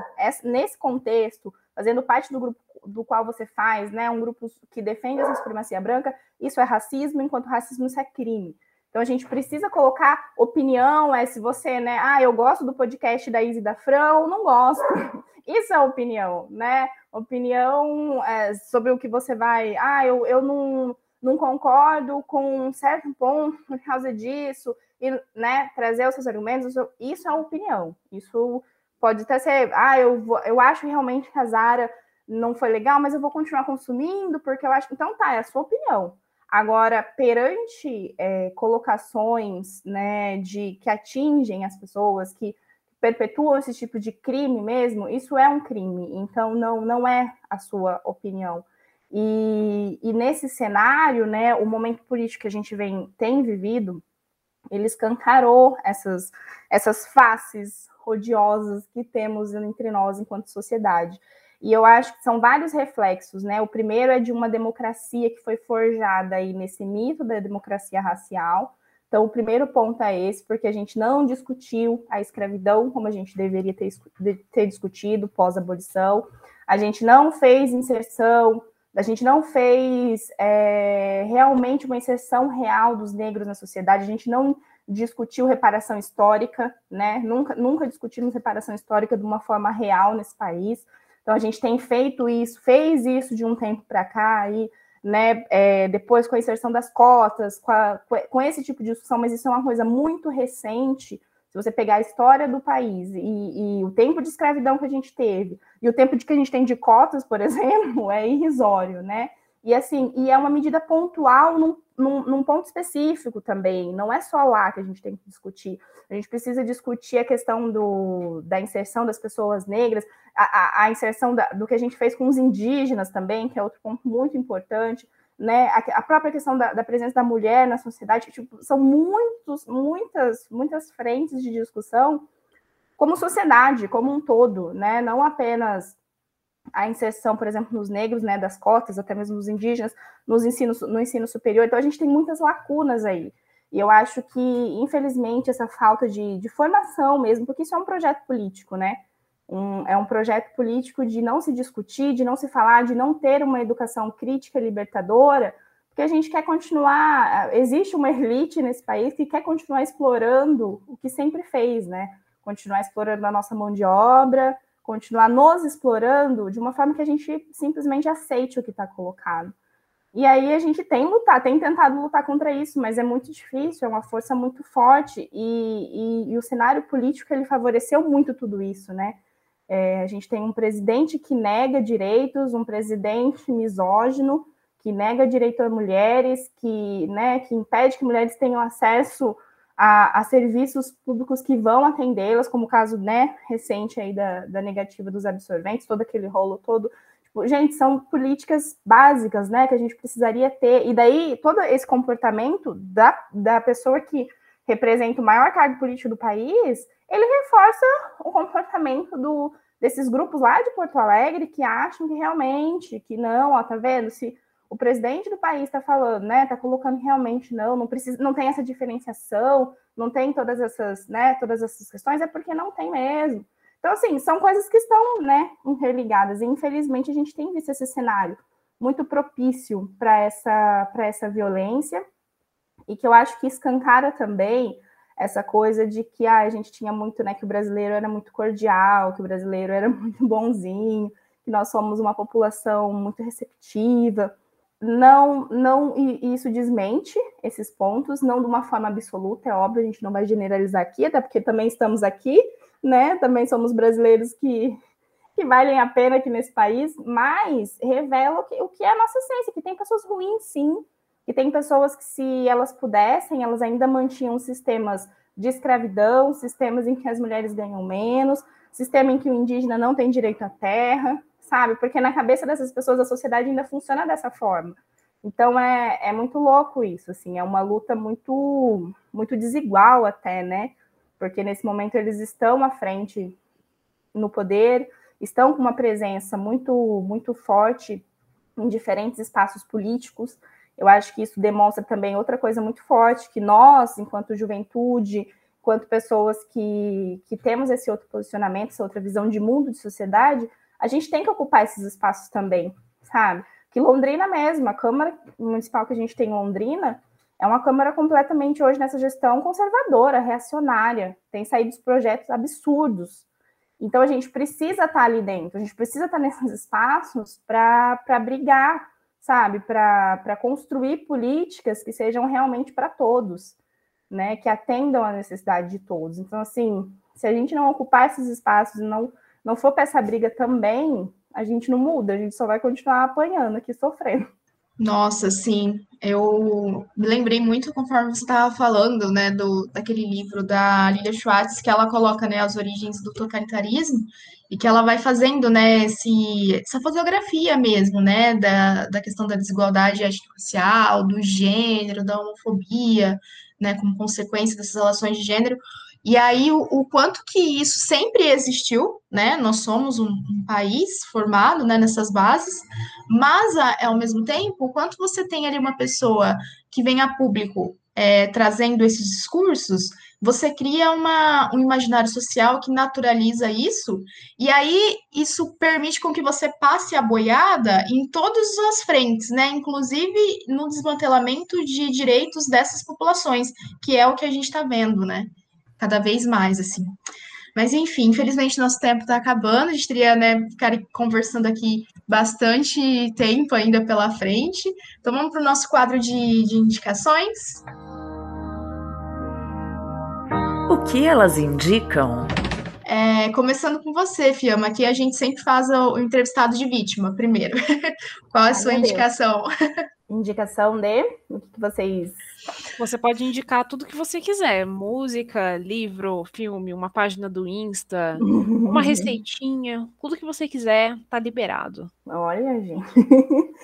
S3: nesse contexto, fazendo parte do grupo do qual você faz, né, um grupo que defende essa supremacia branca, isso é racismo, enquanto racismo isso é crime. Então a gente precisa colocar opinião, é se você, né, ah, eu gosto do podcast da Izzy da Fran ou não gosto. Isso é opinião, né? Opinião é, sobre o que você vai, ah, eu, eu não, não concordo com um certo ponto por causa disso, e né, trazer os seus argumentos, isso é opinião. Isso pode até ser, ah, eu, vou, eu acho realmente que a Zara não foi legal, mas eu vou continuar consumindo porque eu acho. Então tá, é a sua opinião. Agora, perante é, colocações né, de que atingem as pessoas, que perpetuam esse tipo de crime mesmo, isso é um crime. Então não, não é a sua opinião. E, e nesse cenário, né, o momento político que a gente vem, tem vivido, ele escancarou essas, essas faces odiosas que temos entre nós enquanto sociedade. E eu acho que são vários reflexos, né? O primeiro é de uma democracia que foi forjada aí nesse mito da democracia racial. Então, o primeiro ponto é esse, porque a gente não discutiu a escravidão como a gente deveria ter, ter discutido pós-abolição. A gente não fez inserção, a gente não fez é, realmente uma inserção real dos negros na sociedade, a gente não discutiu reparação histórica, né? Nunca, nunca discutimos reparação histórica de uma forma real nesse país. Então a gente tem feito isso, fez isso de um tempo para cá, e né? É, depois com a inserção das cotas, com, a, com esse tipo de discussão, mas isso é uma coisa muito recente. Se você pegar a história do país e, e, o tempo de escravidão que a gente teve, e o tempo de que a gente tem de cotas, por exemplo, é irrisório, né? E assim, e é uma medida pontual num, num, num, ponto específico também, não é só lá que a gente tem que discutir. A gente precisa discutir a questão do, da inserção das pessoas negras, a, a, a inserção da, do que a gente fez com os indígenas também, que é outro ponto muito importante, né? A, a própria questão da, da, presença da mulher na sociedade, tipo, são muitos, muitas, muitas frentes de discussão como sociedade, como um todo, né? Não apenas a inserção, por exemplo, nos negros, né, das cotas, até mesmo nos indígenas, nos ensinos, no ensino superior. Então, a gente tem muitas lacunas aí. E eu acho que, infelizmente, essa falta de, de formação mesmo, porque isso é um projeto político, né? Um, é um projeto político de não se discutir, de não se falar, de não ter uma educação crítica libertadora, porque a gente quer continuar. Existe uma elite nesse país que quer continuar explorando o que sempre fez, né? Continuar explorando a nossa mão de obra, continuar nos explorando de uma forma que a gente simplesmente aceite o que está colocado. E aí a gente tem lutar, tem tentado lutar contra isso, mas é muito difícil, é uma força muito forte e, e, e o cenário político ele favoreceu muito tudo isso, né? É, a gente tem um presidente que nega direitos, um presidente misógino que nega direito a mulheres, que, né, que impede que mulheres tenham acesso a, a serviços públicos que vão atendê-las, como o caso né, recente aí da, da negativa dos absorventes, todo aquele rolo todo. Tipo, gente, são políticas básicas né, que a gente precisaria ter. E daí, todo esse comportamento da, da pessoa que representa o maior cargo político do país, ele reforça o comportamento do, desses grupos lá de Porto Alegre que acham que realmente, que não, ó, tá vendo? Se o presidente do país está falando, né? Está colocando realmente não, não precisa, não tem essa diferenciação, não tem todas essas, né? Todas essas questões é porque não tem mesmo. Então, assim, são coisas que estão, né? Interligadas. E infelizmente a gente tem visto esse cenário muito propício para essa para essa violência e que eu acho que escancara também essa coisa de que ah, a gente tinha muito, né? Que o brasileiro era muito cordial, que o brasileiro era muito bonzinho, que nós somos uma população muito receptiva não, não, e isso desmente esses pontos, não de uma forma absoluta, é óbvio, a gente não vai generalizar aqui, até porque também estamos aqui, né? Também somos brasileiros que, que valem a pena aqui nesse país, mas revela o que, o que é a nossa essência, que tem pessoas ruins, sim, que tem pessoas que, se elas pudessem, elas ainda mantinham sistemas de escravidão, sistemas em que as mulheres ganham menos, sistema em que o indígena não tem direito à terra, sabe? Porque na cabeça dessas pessoas a sociedade ainda funciona dessa forma. Então é, é muito louco isso, assim, é uma luta muito muito desigual até, né? Porque nesse momento eles estão à frente no poder, estão com uma presença muito muito forte em diferentes espaços políticos. Eu acho que isso demonstra também outra coisa muito forte, que nós, enquanto juventude, enquanto pessoas que, que temos esse outro posicionamento, essa outra visão de mundo, de sociedade, a gente tem que ocupar esses espaços também, sabe? Que Londrina mesmo, a Câmara Municipal que a gente tem em Londrina, é uma Câmara completamente hoje nessa gestão conservadora, reacionária, tem saído projetos absurdos. Então a gente precisa estar ali dentro, a gente precisa estar nesses espaços para brigar, sabe? Para construir políticas que sejam realmente para todos, né? Que atendam a necessidade de todos. Então, assim, se a gente não ocupar esses espaços e não não for para essa briga também, a gente não muda, a gente só vai continuar apanhando aqui, sofrendo.
S2: Nossa, sim, eu me lembrei muito conforme você estava falando, né, do, daquele livro da Lilia Schwartz, que ela coloca, né, as origens do totalitarismo, e que ela vai fazendo, né, esse, essa fotografia mesmo, né, da, da questão da desigualdade étnico-racial, do gênero, da homofobia, né, como consequência dessas relações de gênero, e aí, o, o, quanto que isso sempre existiu, né? Nós somos um, um país formado né, nessas bases, mas, ao mesmo tempo, o quanto você tem ali uma pessoa que vem a público é, trazendo esses discursos, você cria uma, um imaginário social que naturaliza isso, e aí isso permite com que você passe a boiada em todas as frentes, né? Inclusive no desmantelamento de direitos dessas populações, que é o que a gente está vendo, né? Cada vez mais, assim. Mas enfim, infelizmente nosso tempo está acabando. A gente teria, né, ficar conversando aqui bastante tempo ainda pela frente. Então vamos para o nosso quadro de, de indicações.
S4: O que elas indicam?
S2: É, começando com você, Fiamma, aqui a gente sempre faz o, entrevistado de vítima primeiro. Qual é a sua indicação?
S3: Indicação de o que vocês.
S1: Você pode indicar tudo que você quiser: música, livro, filme, uma página do Insta, uma receitinha, tudo que você quiser, tá liberado.
S3: Olha, gente.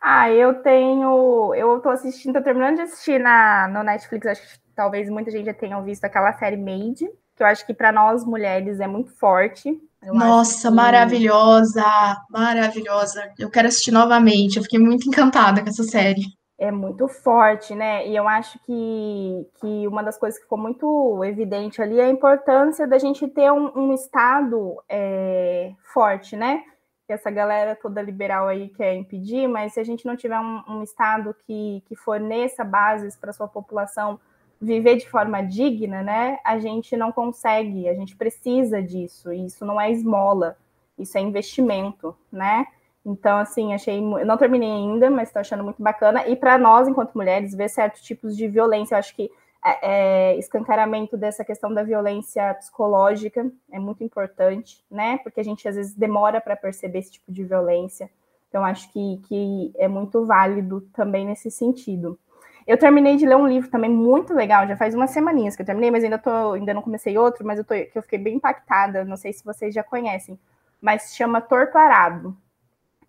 S3: ah, eu tenho. Eu tô assistindo, tô terminando de assistir na, no Netflix, acho que talvez muita gente já tenha visto aquela série Made que eu acho que para nós mulheres é muito forte. Eu
S2: Nossa, que... maravilhosa, maravilhosa. Eu quero assistir novamente. Eu fiquei muito encantada com essa série.
S3: É muito forte, né? E eu acho que, que uma das coisas que ficou muito evidente ali é a importância da gente ter um, um Estado é, forte, né? Que essa galera toda liberal aí quer impedir, mas se a gente não tiver um, um Estado que, que forneça bases para sua população viver de forma digna, né? A gente não consegue, a gente precisa disso. E isso não é esmola, isso é investimento, né? Então, assim, achei. Eu não terminei ainda, mas estou achando muito bacana. E para nós, enquanto mulheres, ver certos tipos de violência, eu acho que é, é, escancaramento dessa questão da violência psicológica é muito importante, né? Porque a gente às vezes demora para perceber esse tipo de violência. Então, acho que, que é muito válido também nesse sentido. Eu terminei de ler um livro também muito legal, já faz umas semaninhas que eu terminei, mas ainda, tô, ainda não comecei outro, mas eu, tô, que eu fiquei bem impactada, não sei se vocês já conhecem, mas se chama Torto Arado.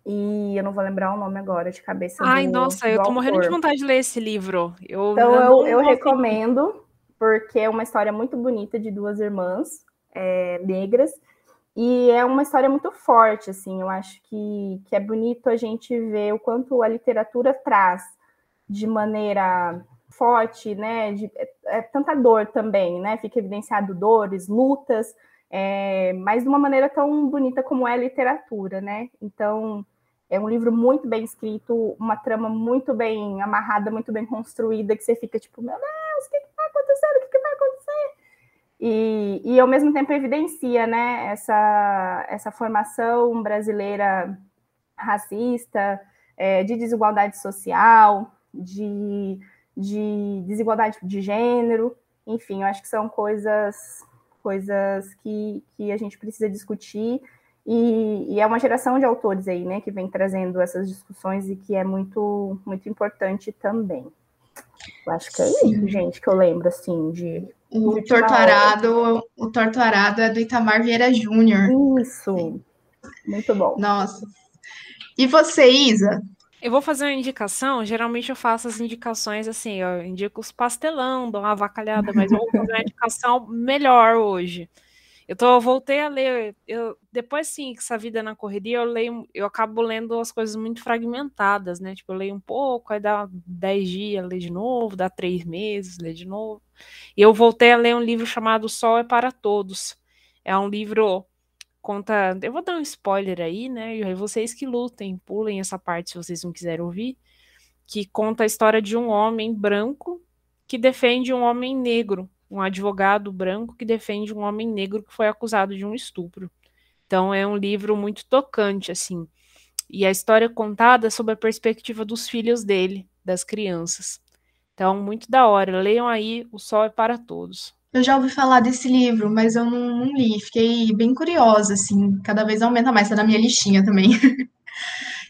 S3: E eu não vou lembrar o nome agora de cabeça.
S1: Ai,
S3: do,
S1: nossa,
S3: do
S1: eu tô
S3: autor.
S1: morrendo de vontade de ler esse livro. Eu,
S3: então eu, eu recomendo, porque é uma história muito bonita de duas irmãs é, negras. E é uma história muito forte, assim. Eu acho que, que é bonito a gente ver o quanto a literatura traz de maneira forte, né? De, é, é, tanta dor também, né? Fica evidenciado dores, lutas, é, mas de uma maneira tão bonita como é a literatura, né? Então é um livro muito bem escrito, uma trama muito bem amarrada, muito bem construída, que você fica tipo, meu Deus, o que, está acontecendo? O que, que vai acontecer? E, e ao mesmo tempo evidencia, né? Essa, essa formação brasileira racista, é, de desigualdade social, de, de desigualdade de gênero, enfim, eu acho que são coisas, coisas que, que a gente precisa discutir. E, e, é uma geração de autores aí, né, que vem trazendo essas discussões e que é muito, muito importante também. Eu acho que é Sim. isso, gente, que eu lembro, assim, de...
S2: O Torturado, o Torturado é do Itamar Vieira Júnior.
S3: Isso, muito bom.
S2: Nossa. E você, Isa?
S1: Eu vou fazer uma indicação, geralmente eu faço as indicações assim, eu indico os pastelão, dou uma avacalhada, mas eu vou fazer uma indicação melhor hoje. Eu tô, voltei a ler, eu, depois sim, que essa vida na correria, eu leio, eu acabo lendo as coisas muito fragmentadas, né? Tipo, eu leio um pouco, aí dá 10 dias, lê de novo, dá três meses, lê de novo. E eu voltei a ler um livro chamado Sol é para Todos. É um livro conta. Eu vou dar um spoiler aí, né? E vocês que lutem, pulem essa parte se vocês não quiserem ouvir. Que conta a história de um homem branco que defende um homem negro, um advogado branco que defende um homem negro que foi acusado de um estupro. Então é um livro muito tocante, assim. E a história é contada sob a perspectiva dos filhos dele, das crianças. Então, muito da hora. Leiam aí O Sol é para Todos.
S2: Eu já ouvi falar desse livro, mas eu não, não li. Fiquei bem curiosa, assim. Cada vez aumenta mais. Tá na minha listinha também.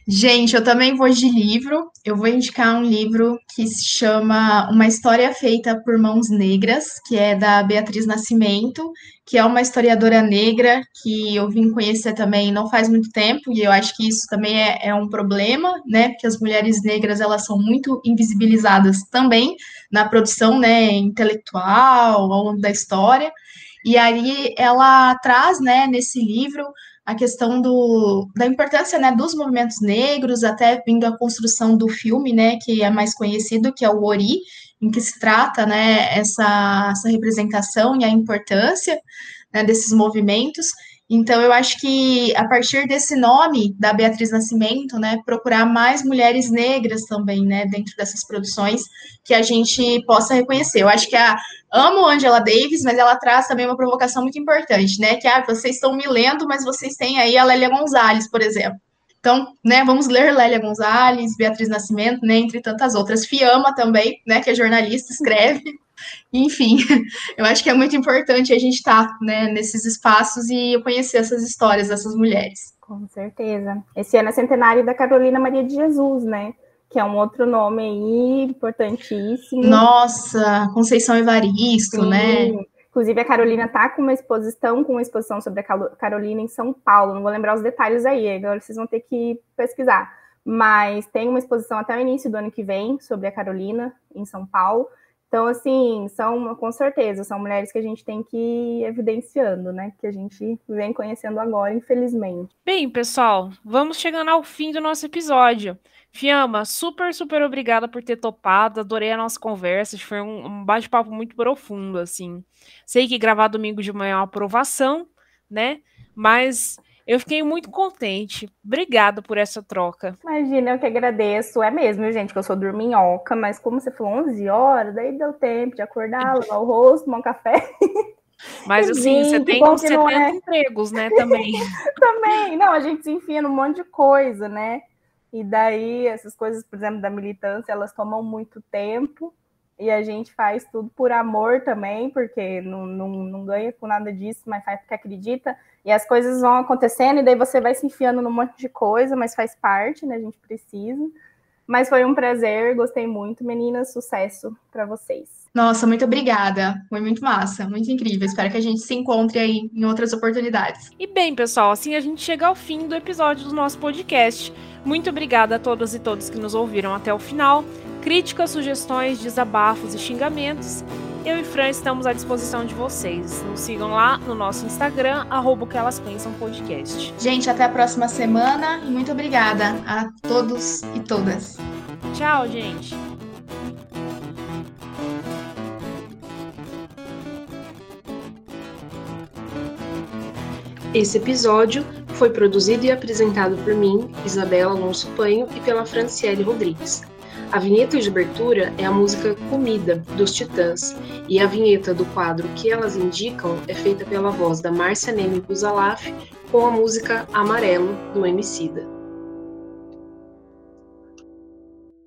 S2: Gente, eu também vou de livro. Eu vou indicar um livro que se chama Uma História Feita por Mãos Negras, que é da Beatriz Nascimento, que é uma historiadora negra que eu vim conhecer também não faz muito tempo, e eu acho que isso também é, é um problema, né? Porque as mulheres negras elas são muito invisibilizadas também na produção né, intelectual ao longo da história. E aí ela traz, né, nesse livro, a questão do, da importância né, dos movimentos negros, até vindo a construção do filme, né, que é mais conhecido, que é o Ori, em que se trata né, essa, essa representação e a importância né, desses movimentos. Então, eu acho que a partir desse nome da Beatriz Nascimento, né, procurar mais mulheres negras também, né, dentro dessas produções que a gente possa reconhecer. Eu acho que a amo Angela Davis, mas ela traz também uma provocação muito importante, né, que ah, vocês estão me lendo, mas vocês têm aí a Lélia Gonzalez, por exemplo. Então, né, vamos ler Lélia Gonzalez, Beatriz Nascimento, né, entre tantas outras. Fiamma também, né, que é jornalista, escreve. Enfim, eu acho que é muito importante a gente estar tá, né, nesses espaços e conhecer essas histórias dessas mulheres.
S3: Com certeza. Esse ano é centenário da Carolina Maria de Jesus, né? Que é um outro nome aí importantíssimo.
S2: Nossa, Conceição Evaristo, Sim. né?
S3: Inclusive, a Carolina está com uma exposição, com uma exposição sobre a Carolina em São Paulo. Não vou lembrar os detalhes aí, agora vocês vão ter que pesquisar. Mas tem uma exposição até o início do ano que vem sobre a Carolina em São Paulo. Então, assim, são, com certeza, são mulheres que a gente tem que ir evidenciando, né? Que a gente vem conhecendo agora, infelizmente.
S1: Bem, pessoal, vamos chegando ao fim do nosso episódio. Fiamma, super, super obrigada por ter topado. Adorei a nossa conversa. Foi um, um bate-papo muito profundo, assim. Sei que gravar domingo de manhã é uma aprovação, né? Mas eu fiquei muito contente. Obrigada por essa troca.
S3: Imagina, eu que agradeço. É mesmo, gente, que eu sou dorminhoca, mas como você falou, 11 horas, daí deu tempo de acordar, lavar o rosto, tomar um café.
S1: Mas assim, gente, você tem uns 70 é. empregos, né, também.
S3: também. Não, a gente se enfia num monte de coisa, né? E daí, essas coisas, por exemplo, da militância, elas tomam muito tempo e a gente faz tudo por amor também, porque não, não, não ganha com nada disso, mas faz porque acredita. E as coisas vão acontecendo, e daí você vai se enfiando num monte de coisa, mas faz parte, né? A gente precisa. Mas foi um prazer, gostei muito, meninas. Sucesso para vocês.
S2: Nossa, muito obrigada. Foi muito massa, muito incrível. Espero que a gente se encontre aí em outras oportunidades.
S1: E bem, pessoal, assim a gente chega ao fim do episódio do nosso podcast. Muito obrigada a todas e todos que nos ouviram até o final. Críticas, sugestões, desabafos e xingamentos, eu e Fran estamos à disposição de vocês. Nos sigam lá no nosso Instagram, arroba que elas pensam podcast.
S2: Gente, até a próxima semana e muito obrigada a todos e todas.
S1: Tchau, gente.
S5: Esse episódio foi produzido e apresentado por mim, Isabela Alonso Panho, e pela Franciele Rodrigues. A vinheta de abertura é a música Comida, dos Titãs, e a vinheta do quadro Que Elas Indicam é feita pela voz da Márcia Neme Buzalaf com a música Amarelo, do Emicida.